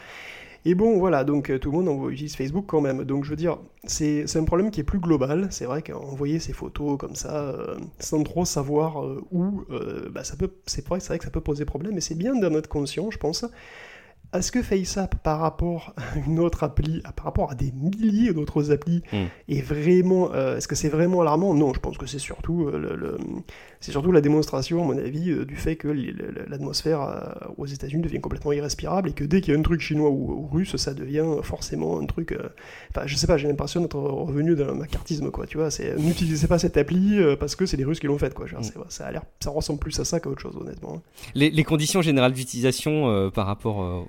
Et bon, voilà, donc tout le monde utilise Facebook quand même. Donc je veux dire, c'est un problème qui est plus global. C'est vrai qu'envoyer ces photos comme ça, sans trop savoir où, bah, ça peut, c'est vrai, vrai que ça peut poser problème, mais c'est bien d'en être conscient, je pense. Est-ce que FaceApp, par rapport à une autre appli, par rapport à des milliers d'autres applis, Mm. est vraiment, euh, est-ce que c'est vraiment alarmant? Non, je pense que c'est surtout, euh, le, le- c'est surtout la démonstration, à mon avis, euh, du fait que l'atmosphère aux États-Unis devient complètement irrespirable et que dès qu'il y a un truc chinois ou, ou russe, ça devient forcément un truc. Enfin, je sais pas, j'ai l'impression d'être revenu d'un macartisme, quoi. Tu vois, c'est n'utilisez pas cette appli parce que c'est les Russes qui l'ont faite, quoi. Mm. c'est- ça a l'air, ça ressemble plus à ça qu'à autre chose, honnêtement. les, les conditions générales d'utilisation par rapport,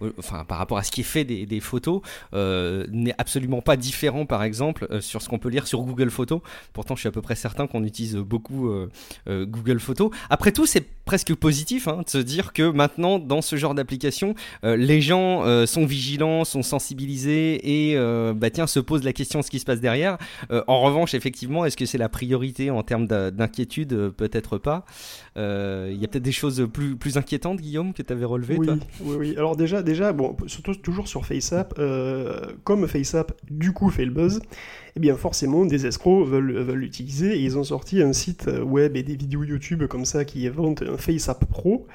par rapport à ce qui est fait des, photos euh, n'est absolument pas différent, par exemple, euh, sur ce qu'on peut lire sur Google Photos. Pourtant, je suis à peu près certain qu'on utilise beaucoup euh, Google Photos. Après tout, c'est presque positif hein, de se dire que maintenant, dans ce genre d'application, les gens sont vigilants, sont sensibilisés et bah se posent la question de ce qui se passe derrière. En revanche, effectivement, est-ce que c'est la priorité en termes d'inquiétude? Peut-être pas. Euh, Il y a peut-être des choses plus, plus inquiétantes, Guillaume, que tu avais relevées, oui, oui. Alors déjà, déjà, bon, surtout toujours sur FaceApp, euh, comme FaceApp du coup fait le buzz, eh bien forcément des escrocs veulent veulent l'utiliser et ils ont sorti un site web et des vidéos YouTube comme ça qui vendent un FaceApp Pro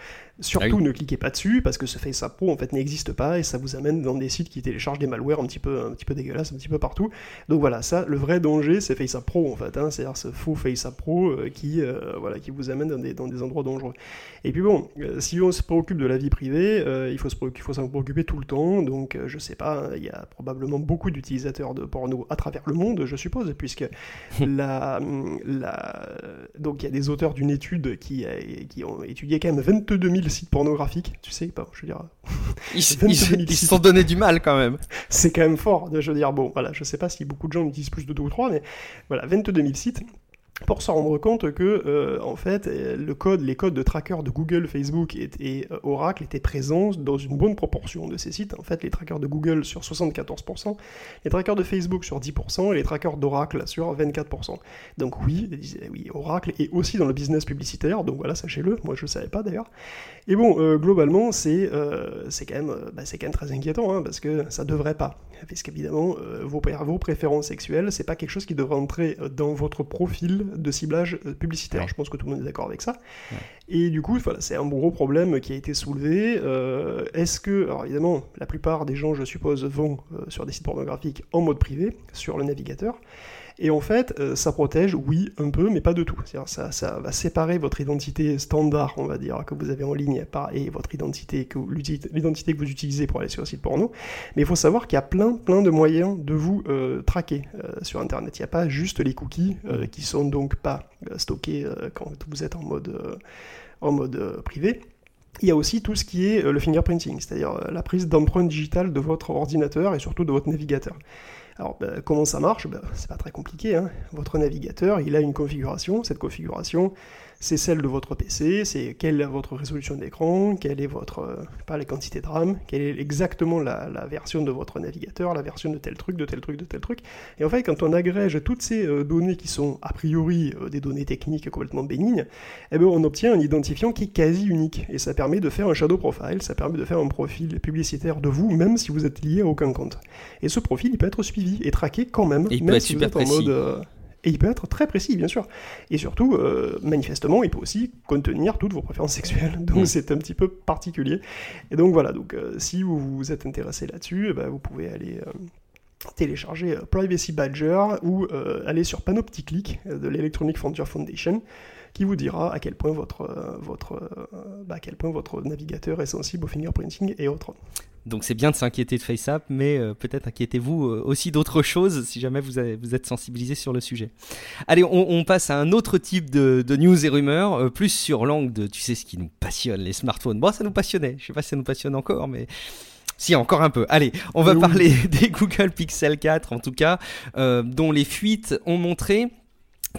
Surtout, ah ne cliquez pas dessus parce que ce FaceApp Pro en fait n'existe pas et ça vous amène dans des sites qui téléchargent des malwares un petit peu, un petit peu dégueulasses, un petit peu partout. Donc voilà, ça, le vrai danger, c'est FaceApp Pro en fait, hein, c'est-à-dire ce faux FaceApp Pro euh, qui, euh, voilà, qui vous amène dans des, dans des endroits dangereux. Et puis bon, euh, si on se préoccupe de la vie privée, il faut s'en préoccuper tout le temps. Donc je sais pas, il y a probablement beaucoup d'utilisateurs de porno à travers le monde, je suppose, puisque la, la, donc il y a des auteurs d'une étude qui, qui ont étudié quand même 22 000 sites pornographiques, tu sais, pas, je veux dire. Ils, se sont donné du mal quand même. C'est quand même fort, je veux dire, bon, voilà, je sais pas si beaucoup de gens utilisent plus de deux ou trois, mais voilà, 22 000 sites pour se rendre compte que euh, en fait code, les codes de tracker de Google, Facebook et, euh, Oracle étaient présents dans une bonne proportion de ces sites. En fait, les trackers de Google sur 74%, les trackers de Facebook sur 10% et les trackers d'Oracle sur 24%. Donc oui, oui, Oracle est aussi dans le business publicitaire, donc voilà, sachez-le. Moi, je ne savais pas d'ailleurs. Et bon, euh, globalement, c'est quand même bah, quand très inquiétant hein, parce que ça devrait pas. Parce qu'évidemment, vos, vos préférences sexuelles, c'est pas quelque chose qui devrait entrer dans votre profil de ciblage euh, publicitaire. Je pense que tout le monde est d'accord avec ça. Et du coup, voilà, c'est un gros problème qui a été soulevé. Euh, est-ce que, alors évidemment, la plupart des gens, je suppose, vont euh, sur des sites pornographiques en mode privé, sur le navigateur. Et en fait, euh, ça protège, oui, un peu, mais pas de tout. Ça, ça va séparer votre identité standard, on va dire, que vous avez en ligne, et votre identité que, l'identité que vous utilisez pour aller sur un site porno. Mais il faut savoir qu'il y a plein, plein de moyens de vous euh, traquer euh, sur Internet. Il n'y a pas juste les cookies qui sont donc pas stockés quand vous êtes en mode, en mode privé. Il y a aussi tout ce qui est le fingerprinting, c'est-à-dire la prise d'empreinte digitale de votre ordinateur et surtout de votre navigateur. Alors, ben, comment ça marche? Ben, C'est pas très compliqué. Hein. Votre navigateur, il a une configuration. Cette configuration, c'est celle de votre PC, c'est quelle est votre résolution d'écran, quelle est votre, euh, pas les quantités de RAM, quelle est exactement la, version de votre navigateur, la version de tel truc, de tel truc, de tel truc. Et en fait, quand on agrège toutes ces euh, données qui sont a priori euh, des données techniques complètement bénignes, eh ben, on obtient un identifiant qui est quasi unique. Et ça permet de faire un shadow profile, ça permet de faire un profil publicitaire de vous, même si vous êtes lié à aucun compte. Et ce profil, il peut être suivi et traqué quand même, même si vous êtes en mode... Et il peut être très précis, bien sûr. Et surtout, euh, manifestement, il peut aussi contenir toutes vos préférences sexuelles. Donc mm. c'est un petit peu particulier. Et donc voilà, donc euh, si vous vous êtes intéressé là-dessus, eh ben, vous pouvez aller euh, télécharger Privacy Badger ou aller sur Panopticlick de l'Electronic Frontier Foundation qui vous dira à quel point votre, votre, bah, à quel point votre navigateur est sensible au fingerprinting et autres. Donc c'est bien de s'inquiéter de FaceApp, mais euh, peut-être inquiétez-vous euh, aussi d'autres choses si jamais vous, vous, êtes sensibilisé sur le sujet. Allez, on, passe à un autre type de, news et rumeurs, euh, plus sur l'angle de, tu sais, ce qui nous passionne, les smartphones. Bon, ça nous passionnait, je sais pas si ça nous passionne encore, mais... Si, encore un peu. Allez, on va parler des Google Pixel 4 en tout cas, dont les fuites ont montré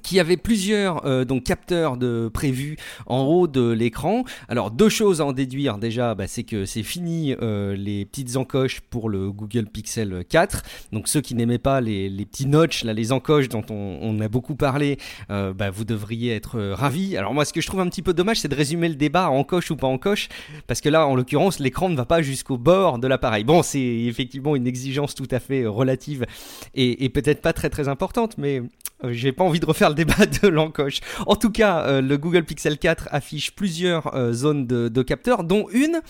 qui avait plusieurs euh, donc capteurs de prévus en haut de l'écran. Alors deux choses à en déduire déjà, bah, c'est que c'est fini euh, les petites encoches pour le Google Pixel 4. Donc ceux qui n'aimaient pas les, les, petits notches, là, les encoches dont on, a beaucoup parlé, euh, bah, vous devriez être ravis. Alors moi, ce que je trouve un petit peu dommage, c'est de résumer le débat en encoche ou pas encoche, parce que là, en l'occurrence, l'écran ne va pas jusqu'au bord de l'appareil. Bon, c'est effectivement une exigence tout à fait relative et, et peut-être pas très très importante, mais j'ai pas envie de refaire le débat de l'encoche. En tout cas, euh, le Google Pixel 4 affiche plusieurs euh, zones de, capteurs, dont une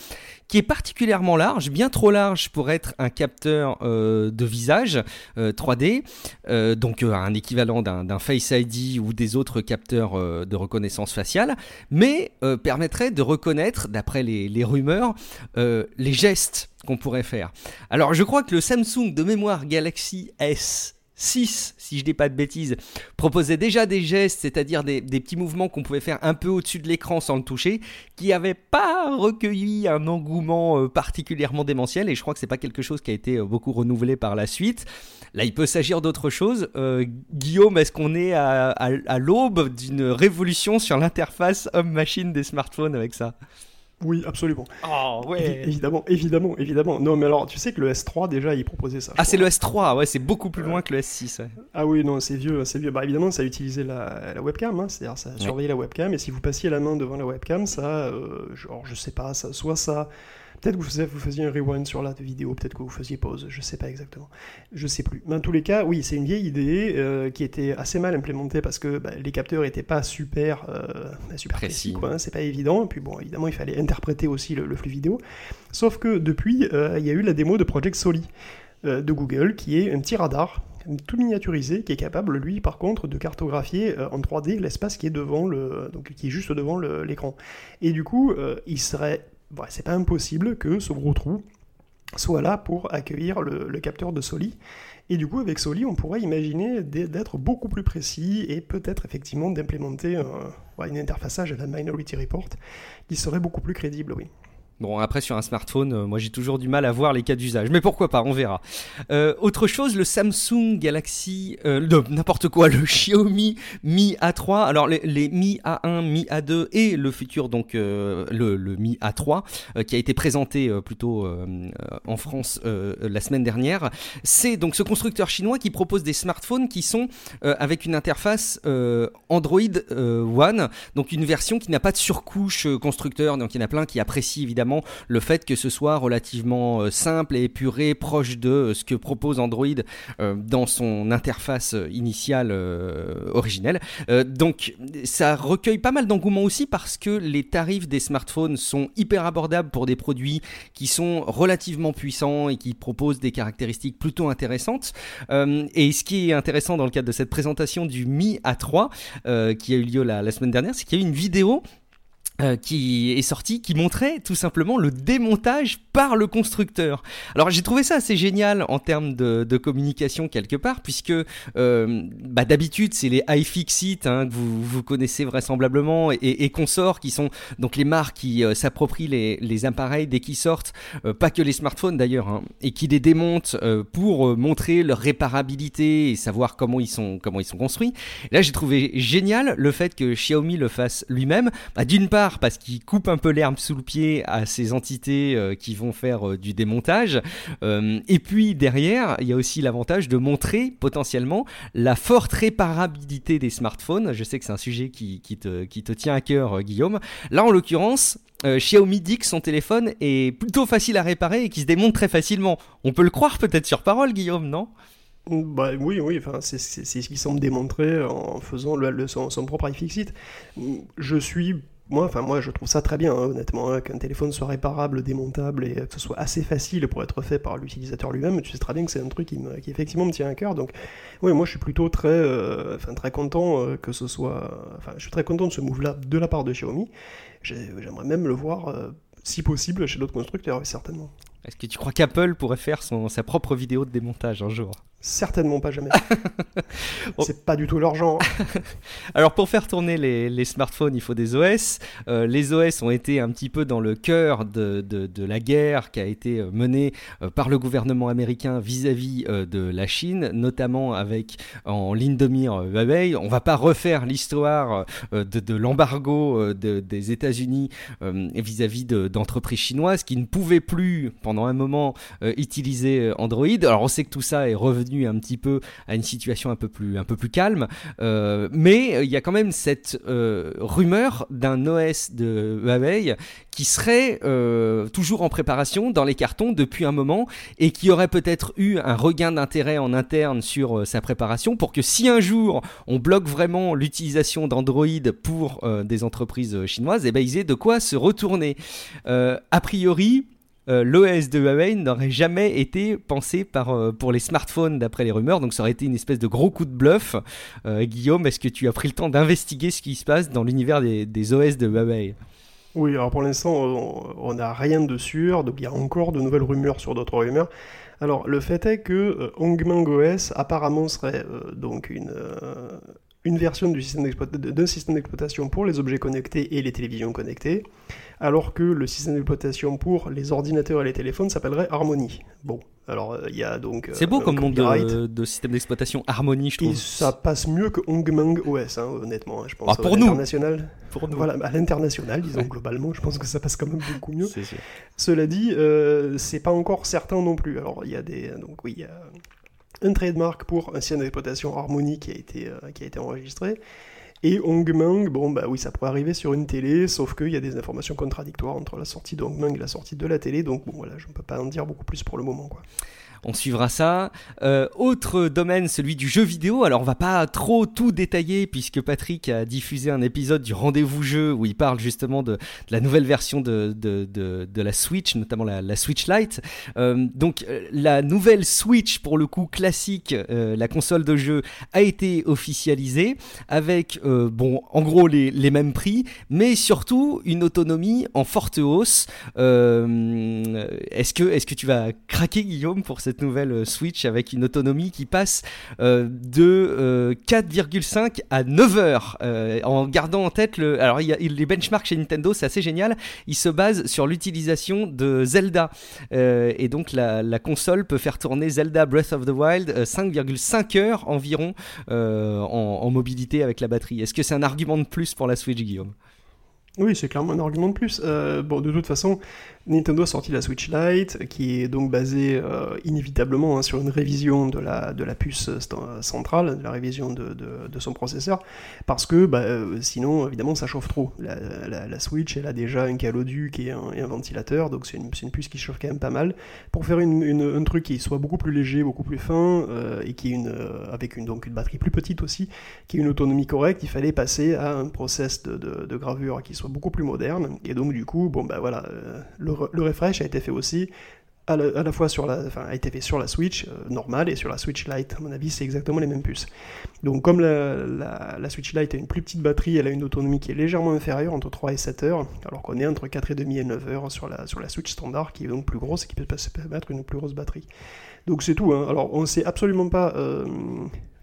qui est particulièrement large, bien trop large pour être un capteur euh, de visage 3D, donc un équivalent d'un Face ID ou des autres capteurs de reconnaissance faciale, mais permettrait de reconnaître, d'après les, les, rumeurs, les gestes qu'on pourrait faire. Alors je crois que le Samsung de mémoire Galaxy S 6, si je dis pas de bêtises, proposait déjà des gestes, c'est-à-dire des, petits mouvements qu'on pouvait faire un peu au-dessus de l'écran sans le toucher, qui n'avaient pas recueilli un engouement euh, particulièrement démentiel, et je crois que c'est pas quelque chose qui a été euh, beaucoup renouvelé par la suite. Là, il peut s'agir d'autre chose. Euh, Guillaume, est-ce qu'on est à l'aube d'une révolution sur l'interface homme-machine des smartphones avec ça? Oui, absolument. Oh, ouais. évidemment, évidemment, évidemment. Non, mais alors, tu sais que le S3, déjà, il proposait ça. Ah, c'est le S3, ouais, c'est beaucoup plus loin que le S6. Ah oui, non, c'est vieux, c'est vieux. Bah, évidemment, ça utilisait la, la webcam, hein, c'est-à-dire ça surveillait la webcam, et si vous passiez la main devant la webcam, ça, euh, genre, je sais pas, ça, soit ça Peut-être que vous faisiez, vous faisiez un rewind sur la vidéo, peut-être que vous faisiez pause, je sais pas exactement. Je sais plus. Mais en tous les cas, oui, c'est une vieille idée euh, qui était assez mal implémentée parce que bah, les capteurs n'étaient pas super, euh, super précis, quoi. Hein, c'est pas évident. Et puis bon, évidemment, il fallait interpréter aussi le, flux vidéo. Sauf que depuis, euh, il y a eu la démo de Project Soli de Google, qui est un petit radar tout miniaturisé qui est capable, lui, par contre, de cartographier en 3D l'espace qui est devant le, donc qui est juste devant l'écran. Et du coup, il serait c'est pas impossible que ce gros trou soit là pour accueillir le, capteur de Soli. Et du coup, avec Soli, on pourrait imaginer d'être beaucoup plus précis et peut-être effectivement d'implémenter une interfaçage à la Minority Report qui serait beaucoup plus crédible, oui. Bon, après, sur un smartphone, euh, moi j'ai toujours du mal à voir les cas d'usage. Mais pourquoi pas, on verra. Euh, autre chose, le Samsung Galaxy, euh, n'importe quoi, le Xiaomi Mi A3. Alors, les, Mi A1, Mi A2 et le futur, donc le, le, Mi A3, qui a été présenté plutôt en France la semaine dernière. C'est donc ce constructeur chinois qui propose des smartphones qui sont avec une interface Android One, donc une version qui n'a pas de surcouche constructeur. Donc, il y en a plein qui apprécient évidemment le fait que ce soit relativement euh, simple et épuré, proche de euh, ce que propose Android euh, dans son interface initiale originelle. donc ça recueille pas mal d'engouement aussi parce que les tarifs des smartphones sont hyper abordables pour des produits qui sont relativement puissants et qui proposent des caractéristiques plutôt intéressantes. et ce qui est intéressant dans le cadre de cette présentation du Mi A3 qui a eu lieu la semaine dernière, c'est qu'il y a eu une vidéo euh, qui est sorti, qui montrait tout simplement le démontage par le constructeur. Alors j'ai trouvé ça assez génial en termes de, communication quelque part, puisque euh, bah, d'habitude c'est les iFixit hein, que vous, connaissez vraisemblablement et, et, consorts, qui sont donc les marques qui euh, s'approprient les, appareils dès qu'ils sortent, pas que les smartphones d'ailleurs, hein, et qui les démontent pour montrer leur réparabilité et savoir comment ils sont comment ils sont construits. là j'ai trouvé génial le fait que Xiaomi le fasse lui-même. Bah, D'une part parce qu'il coupe un peu l'herbe sous le pied à ces entités euh, qui vont faire euh, du démontage. Euh, et puis derrière, il y a aussi l'avantage de montrer potentiellement la forte réparabilité des smartphones. Je sais que c'est un sujet qui, te, qui te tient à cœur, Guillaume. Là, en l'occurrence, Xiaomi dit que son téléphone est plutôt facile à réparer et qui se démonte très facilement. On peut le croire peut-être sur parole, Guillaume, non? Bah, oui, oui, enfin, c'est ce qui semble démontrer en faisant son, son, propre iFixit. Je suis moi, moi, je trouve ça très bien, hein, honnêtement, hein, qu'un téléphone soit réparable, démontable et que ce soit assez facile pour être fait par l'utilisateur lui-même. Tu sais très bien que c'est un truc qui, effectivement me tient à cœur. Donc, oui, moi, je suis plutôt très, euh, très content euh, que ce soit, enfin, je suis très content de ce move-là de la part de Xiaomi. J'aimerais même le voir, euh, si possible, chez d'autres constructeurs, certainement. Est-ce que tu crois qu'Apple pourrait faire son, sa propre vidéo de démontage un jour? Certainement pas jamais. c'est pas du tout leur genre. Alors pour faire tourner les, smartphones, il faut des OS. Euh, les OS ont été un petit peu dans le cœur de, de, la guerre qui a été euh, menée euh, par le gouvernement américain vis-à-vis de la Chine, notamment avec en ligne de mire Huawei. On va pas refaire l'histoire de, l'embargo des États-Unis vis-à-vis d'entreprises chinoises qui ne pouvaient plus pendant un moment utiliser Android. Alors on sait que tout ça est revenu un petit peu à une situation un peu plus, un peu plus calme. Euh, mais il y a quand même cette euh, rumeur d'un OS de Huawei qui serait euh, toujours en préparation dans les cartons depuis un moment et qui aurait peut-être eu un regain d'intérêt en interne sur sa préparation pour que si un jour on bloque vraiment l'utilisation d'Android pour des entreprises chinoises, eh ben ils aient de quoi se retourner. a priori, euh, l'OS de Huawei n'aurait jamais été pensé euh, pour les smartphones d'après les rumeurs, donc ça aurait été une espèce de gros coup de bluff. Euh, Guillaume, est-ce que tu as pris le temps d'investiguer ce qui se passe dans l'univers des, OS de Huawei? Oui, alors pour l'instant, on n'a rien de sûr, donc il y a encore de nouvelles rumeurs sur d'autres rumeurs. Alors le fait est que Hongmeng OS apparemment serait donc une, une version d'un système d'exploitation pour les objets connectés et les télévisions connectées alors que le système d'exploitation pour les ordinateurs et les téléphones s'appellerait Harmony. Bon, alors il y a donc. C'est beau euh, comme nom de, système d'exploitation Harmony, je trouve. Et ça passe mieux que Hongmeng OS, hein, honnêtement. Hein, je pense. Ah, pour nous. Pour nous. Voilà, à l'international, disons globalement, je pense que ça passe quand même beaucoup mieux. Cela dit, euh, c'est pas encore certain non plus. Alors il y a des, donc oui, il y a un trademark pour un système d'exploitation Harmony qui a été, euh, qui a été enregistré. Et Hongmeng, bon bah oui, ça pourrait arriver sur une télé, sauf qu'il y a des informations contradictoires entre la sortie de Hongmeng et la sortie de la télé, donc bon voilà, je ne peux pas en dire beaucoup plus pour le moment quoi on suivra ça. Euh, autre domaine, celui du jeu vidéo. Alors on va pas trop tout détailler puisque Patrick a diffusé un épisode du rendez-vous jeu où il parle justement de, la nouvelle version de, de, la Switch, notamment la, Switch Lite. Euh, donc euh, la nouvelle Switch pour le coup classique, la console de jeu a été officialisée avec bon en gros les, mêmes prix, mais surtout une autonomie en forte hausse. est-ce que est-ce que tu vas craquer Guillaume pour cette nouvelle euh, Switch avec une autonomie qui passe euh, de 4,5 euh, à 9 heures en gardant en tête le. Alors, il y a, les benchmarks chez Nintendo, c'est assez génial. Ils se basent sur l'utilisation de Zelda. et donc, la, console peut faire tourner Zelda Breath of the Wild 5,5 heures environ en mobilité avec la batterie. Est-ce que c'est un argument de plus pour la Switch, Guillaume? Oui, c'est clairement un argument de plus. Bon, de toute façon, Nintendo a sorti la Switch Lite, qui est donc basée euh, inévitablement hein, sur une révision de la, de la puce centrale, de la révision de, de, son processeur, parce que bah, euh, sinon, évidemment, ça chauffe trop. La, Switch, elle a déjà un caloduc et un, ventilateur, donc c'est une, une, puce qui chauffe quand même pas mal. Pour faire une, un truc qui soit beaucoup plus léger, beaucoup plus fin, et qui une, avec une, donc une batterie plus petite aussi, qui ait une autonomie correcte, il fallait passer à un process de, gravure qui soit beaucoup plus moderne. Et donc, du coup, bon, bah voilà, euh, le, refresh a été fait aussi à la, fois sur la, enfin, a été fait sur la Switch euh, normale et sur la Switch Lite. À mon avis, c'est exactement les mêmes puces. Donc, comme la, Switch Lite a une plus petite batterie, elle a une autonomie qui est légèrement inférieure, entre 3 et 7 heures, alors qu'on est entre 4,5 et 9 heures sur la, sur la Switch standard, qui est donc plus grosse et qui peut se permettre une plus grosse batterie. Donc, c'est tout. Hein. Alors, on ne sait absolument pas. Euh,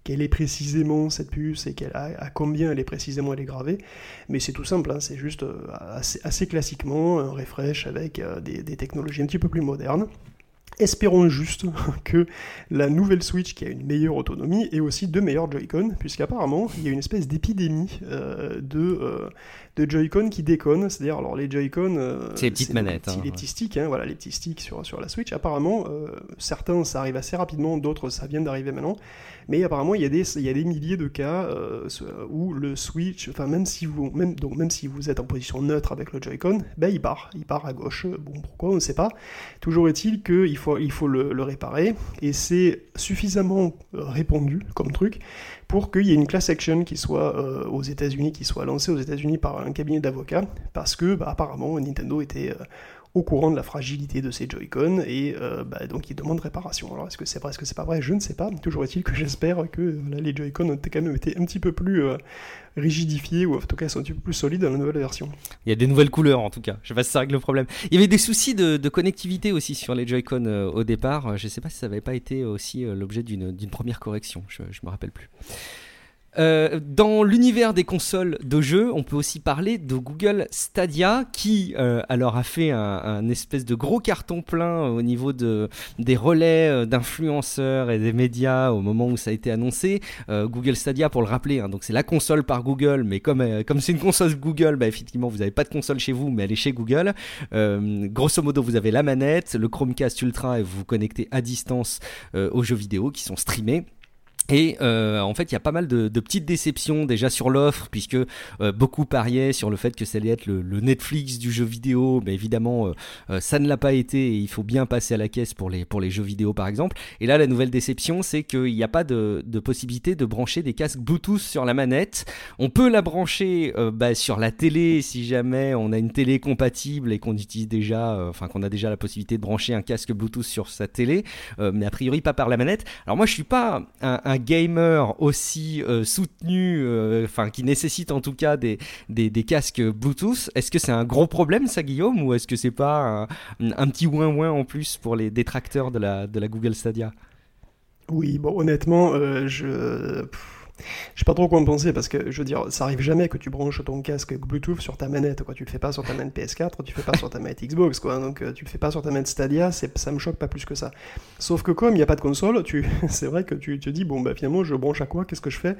quelle est précisément cette puce et à, combien elle est précisément elle est gravée. Mais c'est tout simple, hein, c'est juste euh, assez, classiquement un refresh avec euh, des, technologies un petit peu plus modernes. Espérons juste que la nouvelle Switch, qui a une meilleure autonomie, ait aussi de meilleurs Joy-Con, puisqu'apparemment, il y a une espèce d'épidémie euh, de, de Joy-Con qui déconne. C'est-à-dire, alors les Joy-Con. c'est les petites manettes. Les, hein, petits sticks, hein, voilà, les petits sticks sur, sur la Switch. Apparemment, certains, ça arrive assez rapidement, d'autres, ça vient d'arriver maintenant. Mais apparemment, il y a des, il y a des milliers de cas euh, où le switch, enfin même si vous, même, donc même si vous êtes en position neutre avec le Joy-Con, ben il part, il part à gauche. Bon, pourquoi on ne sait pas. Toujours est-il qu'il il faut le, réparer. Et c'est suffisamment euh, répandu comme truc pour qu'il y ait une class action qui soit euh, aux États-Unis, qui soit lancée aux États-Unis par un cabinet d'avocats, parce que bah, apparemment Nintendo était au courant de la fragilité de ces Joy-Con et euh, bah, donc il demande réparation. Alors est-ce que c'est vrai, est-ce que c'est pas vrai? Je ne sais pas. Toujours est-il que j'espère que les Joy-Con ont quand même été un petit peu plus euh, rigidifiés ou en tout cas sont un petit peu plus solides dans la nouvelle version. Il y a des nouvelles couleurs en tout cas. Je sais pas si ça règle le problème. Il y avait des soucis de, connectivité aussi sur les Joy-Con euh, au départ. Je ne sais pas si ça n'avait pas été aussi l'objet d'une première correction. Je, je me rappelle plus. Euh, dans l'univers des consoles de jeux, on peut aussi parler de Google Stadia qui euh, alors a fait un, espèce de gros carton plein au niveau de, des relais euh, d'influenceurs et des médias au moment où ça a été annoncé. Google Stadia, pour le rappeler, hein, donc c'est la console par Google, mais comme comme c'est une console Google, bah, effectivement vous n'avez pas de console chez vous, mais elle est chez Google. grosso modo, vous avez la manette, le Chromecast Ultra et vous vous connectez à distance aux jeux vidéo qui sont streamés. Et euh, en fait, il y a pas mal de, petites déceptions déjà sur l'offre, puisque euh, beaucoup pariaient sur le fait que ça allait être le, Netflix du jeu vidéo, mais évidemment, euh, ça ne l'a pas été, et il faut bien passer à la caisse pour les, pour les jeux vidéo par exemple. Et là, la nouvelle déception, c'est qu'il n'y a pas de, possibilité de brancher des casques Bluetooth sur la manette. On peut la brancher bah, sur la télé si jamais on a une télé compatible et qu'on utilise déjà, enfin qu'on a déjà la possibilité de brancher un casque Bluetooth sur sa télé, mais a priori pas par la manette. Alors moi, je suis pas un un gamer aussi euh, soutenu, euh, enfin qui nécessite en tout cas des, des, casques Bluetooth, est-ce que c'est un gros problème ça Guillaume ou est-ce que c'est pas un, petit ouin ouin en plus pour les détracteurs de la, de la Google Stadia? Oui, bon honnêtement, euh, je... Je sais pas trop quoi en penser parce que je veux dire, ça arrive jamais que tu branches ton casque Bluetooth sur ta manette, quoi. Tu le fais pas sur ta manette PS4, tu le fais pas sur ta manette Xbox, quoi. Donc euh, tu le fais pas sur ta manette Stadia, ça me choque pas plus que ça. Sauf que comme il n'y a pas de console, tu, c'est vrai que tu te dis, bon, bah finalement, je branche à quoi? Qu'est-ce que je fais?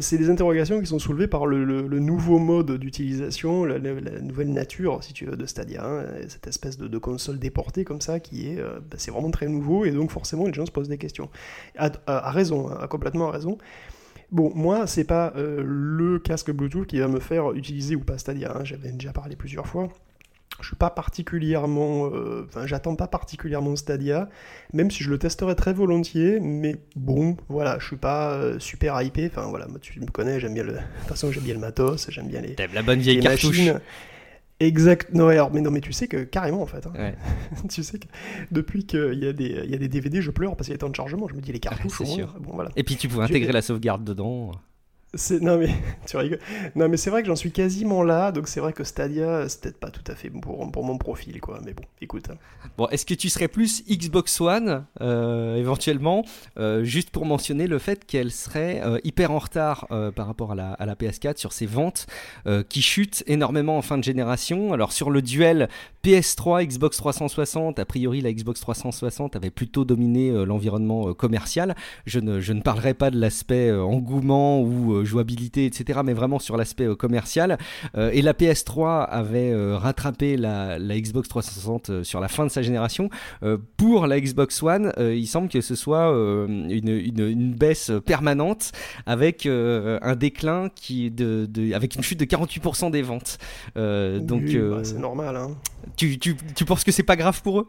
C'est des interrogations qui sont soulevées par le, nouveau mode d'utilisation, la, nouvelle nature, si tu veux, de Stadia, hein. cette espèce de, console déportée comme ça, qui est, euh, bah, c'est vraiment très nouveau et donc forcément les gens se posent des questions. À, raison, à hein, complètement à raison. Bon, moi, c'est pas le casque Bluetooth qui va me faire utiliser ou pas Stadia. Hein. J'avais déjà parlé plusieurs fois je suis pas particulièrement, euh, enfin, j'attends pas particulièrement Stadia, même si je le testerai très volontiers, mais bon, voilà, je suis pas euh, super hypé. Enfin voilà, moi, tu me connais, j'aime bien le, de toute façon j'aime bien le matos, j'aime bien les. T'aimes la bonne vieille cartouche. Machines. Exact. Non, alors, mais non, mais tu sais que carrément en fait. Hein. tu sais que depuis qu'il y a des, il y a des DVD, je pleure parce qu'il y a tant de chargement. Je me dis les cartouches. Ah, sûr. Bon, voilà. Et puis tu pouvais intégrer la sauvegarde dedans. Non mais tu rigoles. Non mais c'est vrai que j'en suis quasiment là, donc c'est vrai que Stadia c'est peut-être pas tout à fait pour, pour mon profil quoi. Mais bon, écoute. Hein. Bon, est-ce que tu serais plus Xbox One euh, éventuellement, euh, juste pour mentionner le fait qu'elle serait euh, hyper en retard par rapport à la, à la, PS4 sur ses ventes qui chutent énormément en fin de génération. Alors sur le duel PS3 Xbox 360, a priori la Xbox 360 avait plutôt dominé l'environnement commercial. Je ne, je ne parlerai pas de l'aspect engouement ou jouabilité, etc., mais vraiment sur l'aspect euh, commercial. Euh, et la PS3 avait euh, rattrapé la, Xbox 360 sur la fin de sa génération. pour la Xbox One, il semble que ce soit une, baisse permanente avec un déclin qui de, avec une chute de 48% des ventes. donc bah, c'est normal. Hein. Tu, tu, tu penses que c'est pas grave pour eux?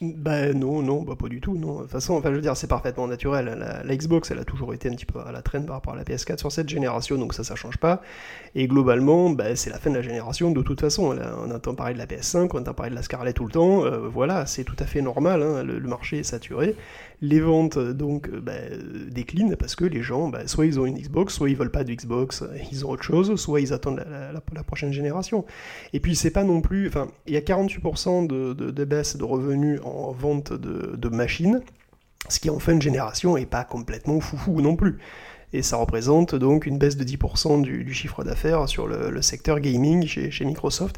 Ben non, non, bah pas du tout, non. De toute façon, enfin, je veux dire, c'est parfaitement naturel. La, Xbox, elle a toujours été un petit peu à la traîne par rapport à la PS4 sur cette génération, donc ça, ça change pas. Et globalement, ben, c'est la fin de la génération de toute façon. on entend parler de la PS5, on entend parler de la Scarlett tout le temps. Euh, voilà, c'est tout à fait normal. Hein, le, marché est saturé. Les ventes, donc, ben, déclinent parce que les gens, ben, soit ils ont une Xbox, soit ils veulent pas de Xbox, ils ont autre chose, soit ils attendent la, prochaine génération. Et puis, c'est pas non plus. Enfin, il y a 48% de, de, de baisse de revenus en vente de, machines, ce qui en fin de génération est pas complètement foufou non plus. Et ça représente donc une baisse de 10% du, chiffre d'affaires sur le, secteur gaming chez, chez Microsoft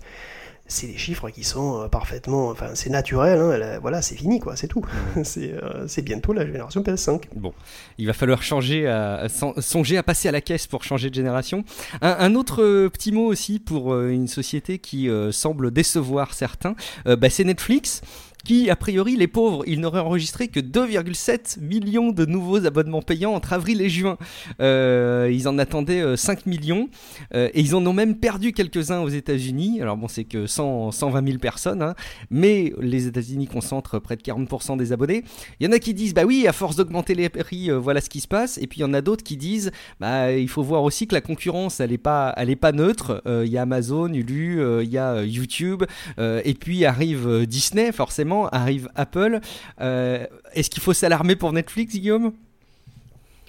c'est des chiffres qui sont euh, parfaitement, enfin c'est naturel, hein, voilà, c'est fini quoi, c'est tout. Euh, c'est bientôt la génération PS5. Bon, il va falloir changer, à, songer à passer à la caisse pour changer de génération. Un, autre euh, petit mot aussi pour une société qui semble décevoir certains, bah, c'est Netflix qui, a priori, les pauvres, ils n'auraient enregistré que 2,7 millions de nouveaux abonnements payants entre avril et juin. Euh, ils en attendaient 5 euh, millions euh, et ils en ont même perdu quelques-uns aux États-Unis. Alors bon, c'est que 100, 120 000 personnes, hein, mais les États-Unis concentrent près de 40% des abonnés. Il y en a qui disent, bah oui, à force d'augmenter les prix, voilà ce qui se passe. Et puis il y en a d'autres qui disent, bah il faut voir aussi que la concurrence, elle n'est pas, elle pas neutre. Il y a Amazon, Hulu, il y a YouTube, et puis arrive Disney, forcément arrive Apple. Euh, est-ce qu'il faut s'alarmer pour Netflix, Guillaume?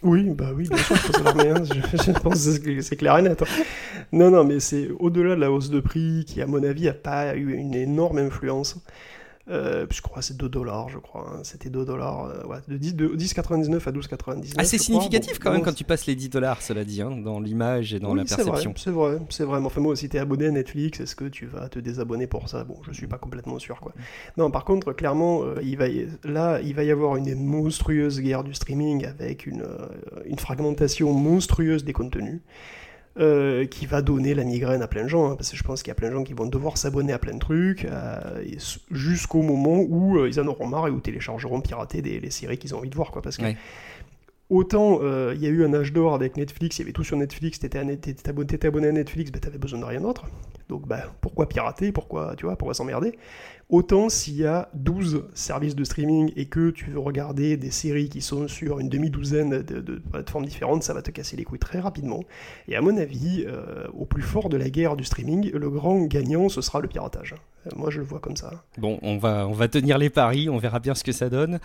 Oui, bah oui, bien sûr, il faut s'alarmer. Hein. Je, pense que c'est clair et net. Hein. Non, non, mais c'est au-delà de la hausse de prix qui, à mon avis, n'a pas eu une énorme influence. Euh, je crois c'est 2 dollars, je crois. Hein. C'était 2 dollars, euh, ouais, de 10,99 à 12,99. Ah, c'est significatif quand même quand tu passes les 10 dollars, cela dit, hein, dans l'image et dans la perception. C'est vrai, c'est vrai. Enfin, moi, si tu es abonné à Netflix, est-ce que tu vas te désabonner pour ça? Bon, je suis pas complètement sûr, quoi. Non, par contre, clairement, euh, il va là, il va y avoir une monstrueuse guerre du streaming avec une, une fragmentation monstrueuse des contenus. Euh, qui va donner la migraine à plein de gens, hein, parce que je pense qu'il y a plein de gens qui vont devoir s'abonner à plein de trucs, euh, jusqu'au moment où euh, ils en auront marre et où téléchargeront pirater des, les séries qu'ils ont envie de voir, quoi, parce que autant il y a eu un âge d'or avec Netflix, il y avait tout sur Netflix, t'étais abonné, abonné à Netflix, bah, t'avais besoin de rien d'autre, donc bah, pourquoi pirater, pourquoi, tu vois, pourquoi s'emmerder? Autant s'il y a 12 services de streaming et que tu veux regarder des séries qui sont sur une demi-douzaine de, plateformes différentes, ça va te casser les couilles très rapidement. Et à mon avis, euh, au plus fort de la guerre du streaming, le grand gagnant, ce sera le piratage. Euh, moi, je le vois comme ça. Bon, on va, tenir les paris, on verra bien ce que ça donne.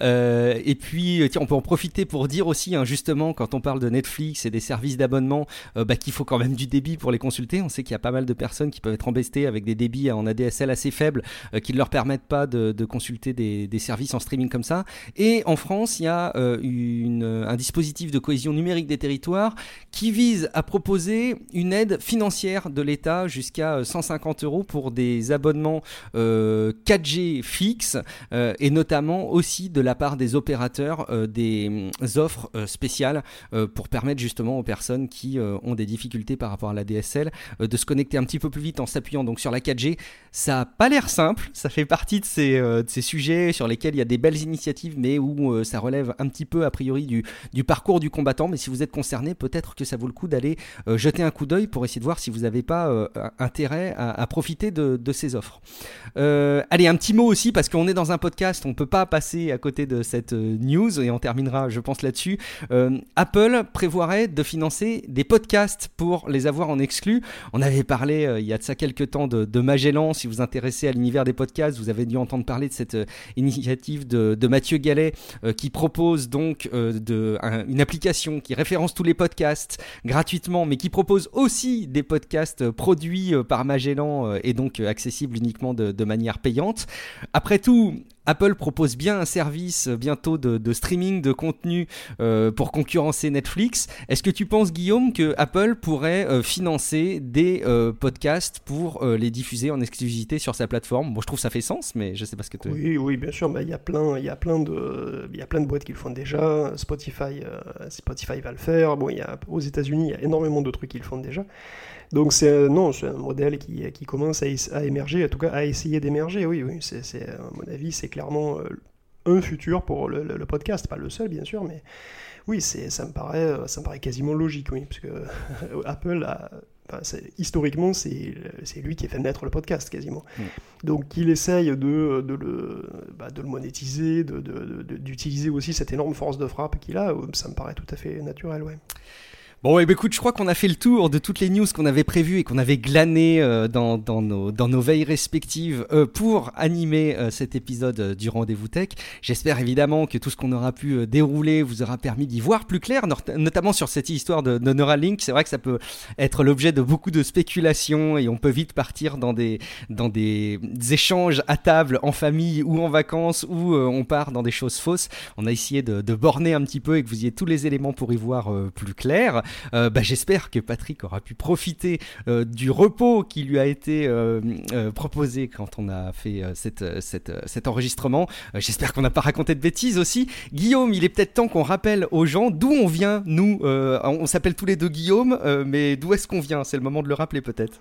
Euh, et puis, tiens, on peut en profiter pour dire aussi, hein, justement, quand on parle de Netflix et des services d'abonnement, bah, qu'il faut quand même du débit pour les consulter. On sait qu'il y a pas mal de personnes qui peuvent être embêtées avec des débits en ADSL assez faibles euh, qui ne leur permettent pas de, consulter des, services en streaming comme ça. Et en France, il y a euh, un dispositif de cohésion numérique des territoires qui vise à proposer une aide financière de l'État jusqu'à 150 euh, euros pour des abonnements 4G fixes et notamment aussi de la part des opérateurs des offres spéciales pour permettre justement aux personnes qui ont des difficultés par rapport à la DSL de se connecter un petit peu plus vite en s'appuyant donc sur la 4G. Ça n'a pas l'air simple Ça fait partie de ces, de ces sujets sur lesquels il y a des belles initiatives, mais où ça relève un petit peu a priori du, parcours du combattant. Mais si vous êtes concerné, peut-être que ça vaut le coup d'aller jeter un coup d'œil pour essayer de voir si vous n'avez pas intérêt à, profiter de, de, ces offres. allez, un petit mot aussi, parce qu'on est dans un podcast, on peut pas passer à côté de cette news, et on terminera, je pense, là-dessus. Apple prévoirait de financer des podcasts pour les avoir en exclu. On avait parlé euh, il y a de ça quelques temps de, Magellan. Si vous intéressez à l'univers des podcasts, vous avez dû entendre parler de cette euh, initiative de, Mathieu Gallet euh, qui propose donc de, une application qui référence tous les podcasts gratuitement, mais qui propose aussi des podcasts produits par Magellan et donc accessibles uniquement de manière payante. Après tout, Apple propose bien un service bientôt de, streaming de contenu euh, pour concurrencer Netflix. Est-ce que tu penses, Guillaume, que Apple pourrait euh, financer des euh, podcasts pour les diffuser en exclusivité sur sa plateforme? Bon, je trouve ça fait sens, mais je sais pas ce que tu. Oui, oui, bien sûr. Il y a plein, il y a plein de, il y a plein de boîtes qui le font déjà. Spotify, Spotify va le faire. Bon, il y a aux États-Unis, il y a énormément de trucs qui le font déjà. Donc c'est non, c'est un modèle qui, qui commence à, émerger, en tout cas à essayer d'émerger. Oui, oui, c'est à mon avis, c'est clairement euh, un futur pour le, podcast, pas le seul bien sûr, mais oui, c'est ça me paraît euh, ça me paraît quasiment logique, oui, parce que Apple a historiquement, c'est lui qui a fait naître le podcast quasiment. Mm. Donc il essaye de, de, le, bah, de le monétiser, d'utiliser aussi cette énorme force de frappe qu'il a, ça me paraît tout à fait naturel. Ouais. Bon, bah, écoute, je crois qu'on a fait le tour de toutes les news qu'on avait prévues et qu'on avait glanées euh, dans, dans, nos, dans nos veilles respectives euh, pour animer euh, cet épisode du Rendez-vous Tech. J'espère évidemment que tout ce qu'on aura pu dérouler vous aura permis d'y voir plus clair, notamment sur cette histoire de, de Neuralink. C'est vrai que ça peut être l'objet de beaucoup de spéculations et on peut vite partir dans des, dans des, échanges à table, en famille ou en vacances, où on part dans des choses fausses. On a essayé de, de borner un petit peu et que vous ayez tous les éléments pour y voir plus clair. Euh, bah, j'espère que Patrick aura pu profiter euh, du repos qui lui a été euh, proposé quand on a fait cet enregistrement. j'espère qu'on n'a pas raconté de bêtises aussi. Guillaume, il est peut-être temps qu'on rappelle aux gens d'où on vient, nous. on s'appelle tous les deux Guillaume, mais d'où est-ce qu'on vient? C'est le moment de le rappeler peut-être.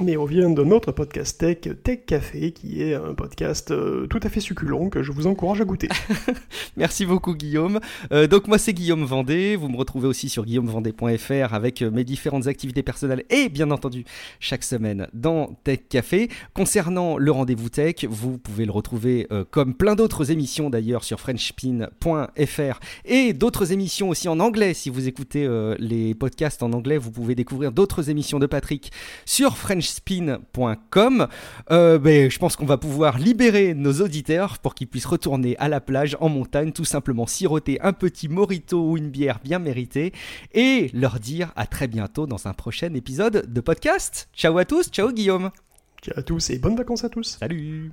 Mais on vient de notre podcast Tech, Tech Café, qui est un podcast euh, tout à fait succulent que je vous encourage à goûter. Merci beaucoup Guillaume. Euh, donc moi c'est Guillaume Vendée, vous me retrouvez aussi sur guillaumevendée.fr avec euh, mes différentes activités personnelles et bien entendu chaque semaine dans Tech Café. Concernant le rendez-vous tech, vous pouvez le retrouver comme plein d'autres émissions d'ailleurs sur frenchpin.fr et d'autres émissions aussi en anglais. Si vous écoutez les podcasts en anglais, vous pouvez découvrir d'autres émissions de Patrick sur French spin.com. Euh, ben, je pense qu'on va pouvoir libérer nos auditeurs pour qu'ils puissent retourner à la plage, en montagne, tout simplement siroter un petit morito ou une bière bien méritée et leur dire à très bientôt dans un prochain épisode de podcast. Ciao à tous, ciao Guillaume. Ciao à tous et bonnes vacances à tous. Salut.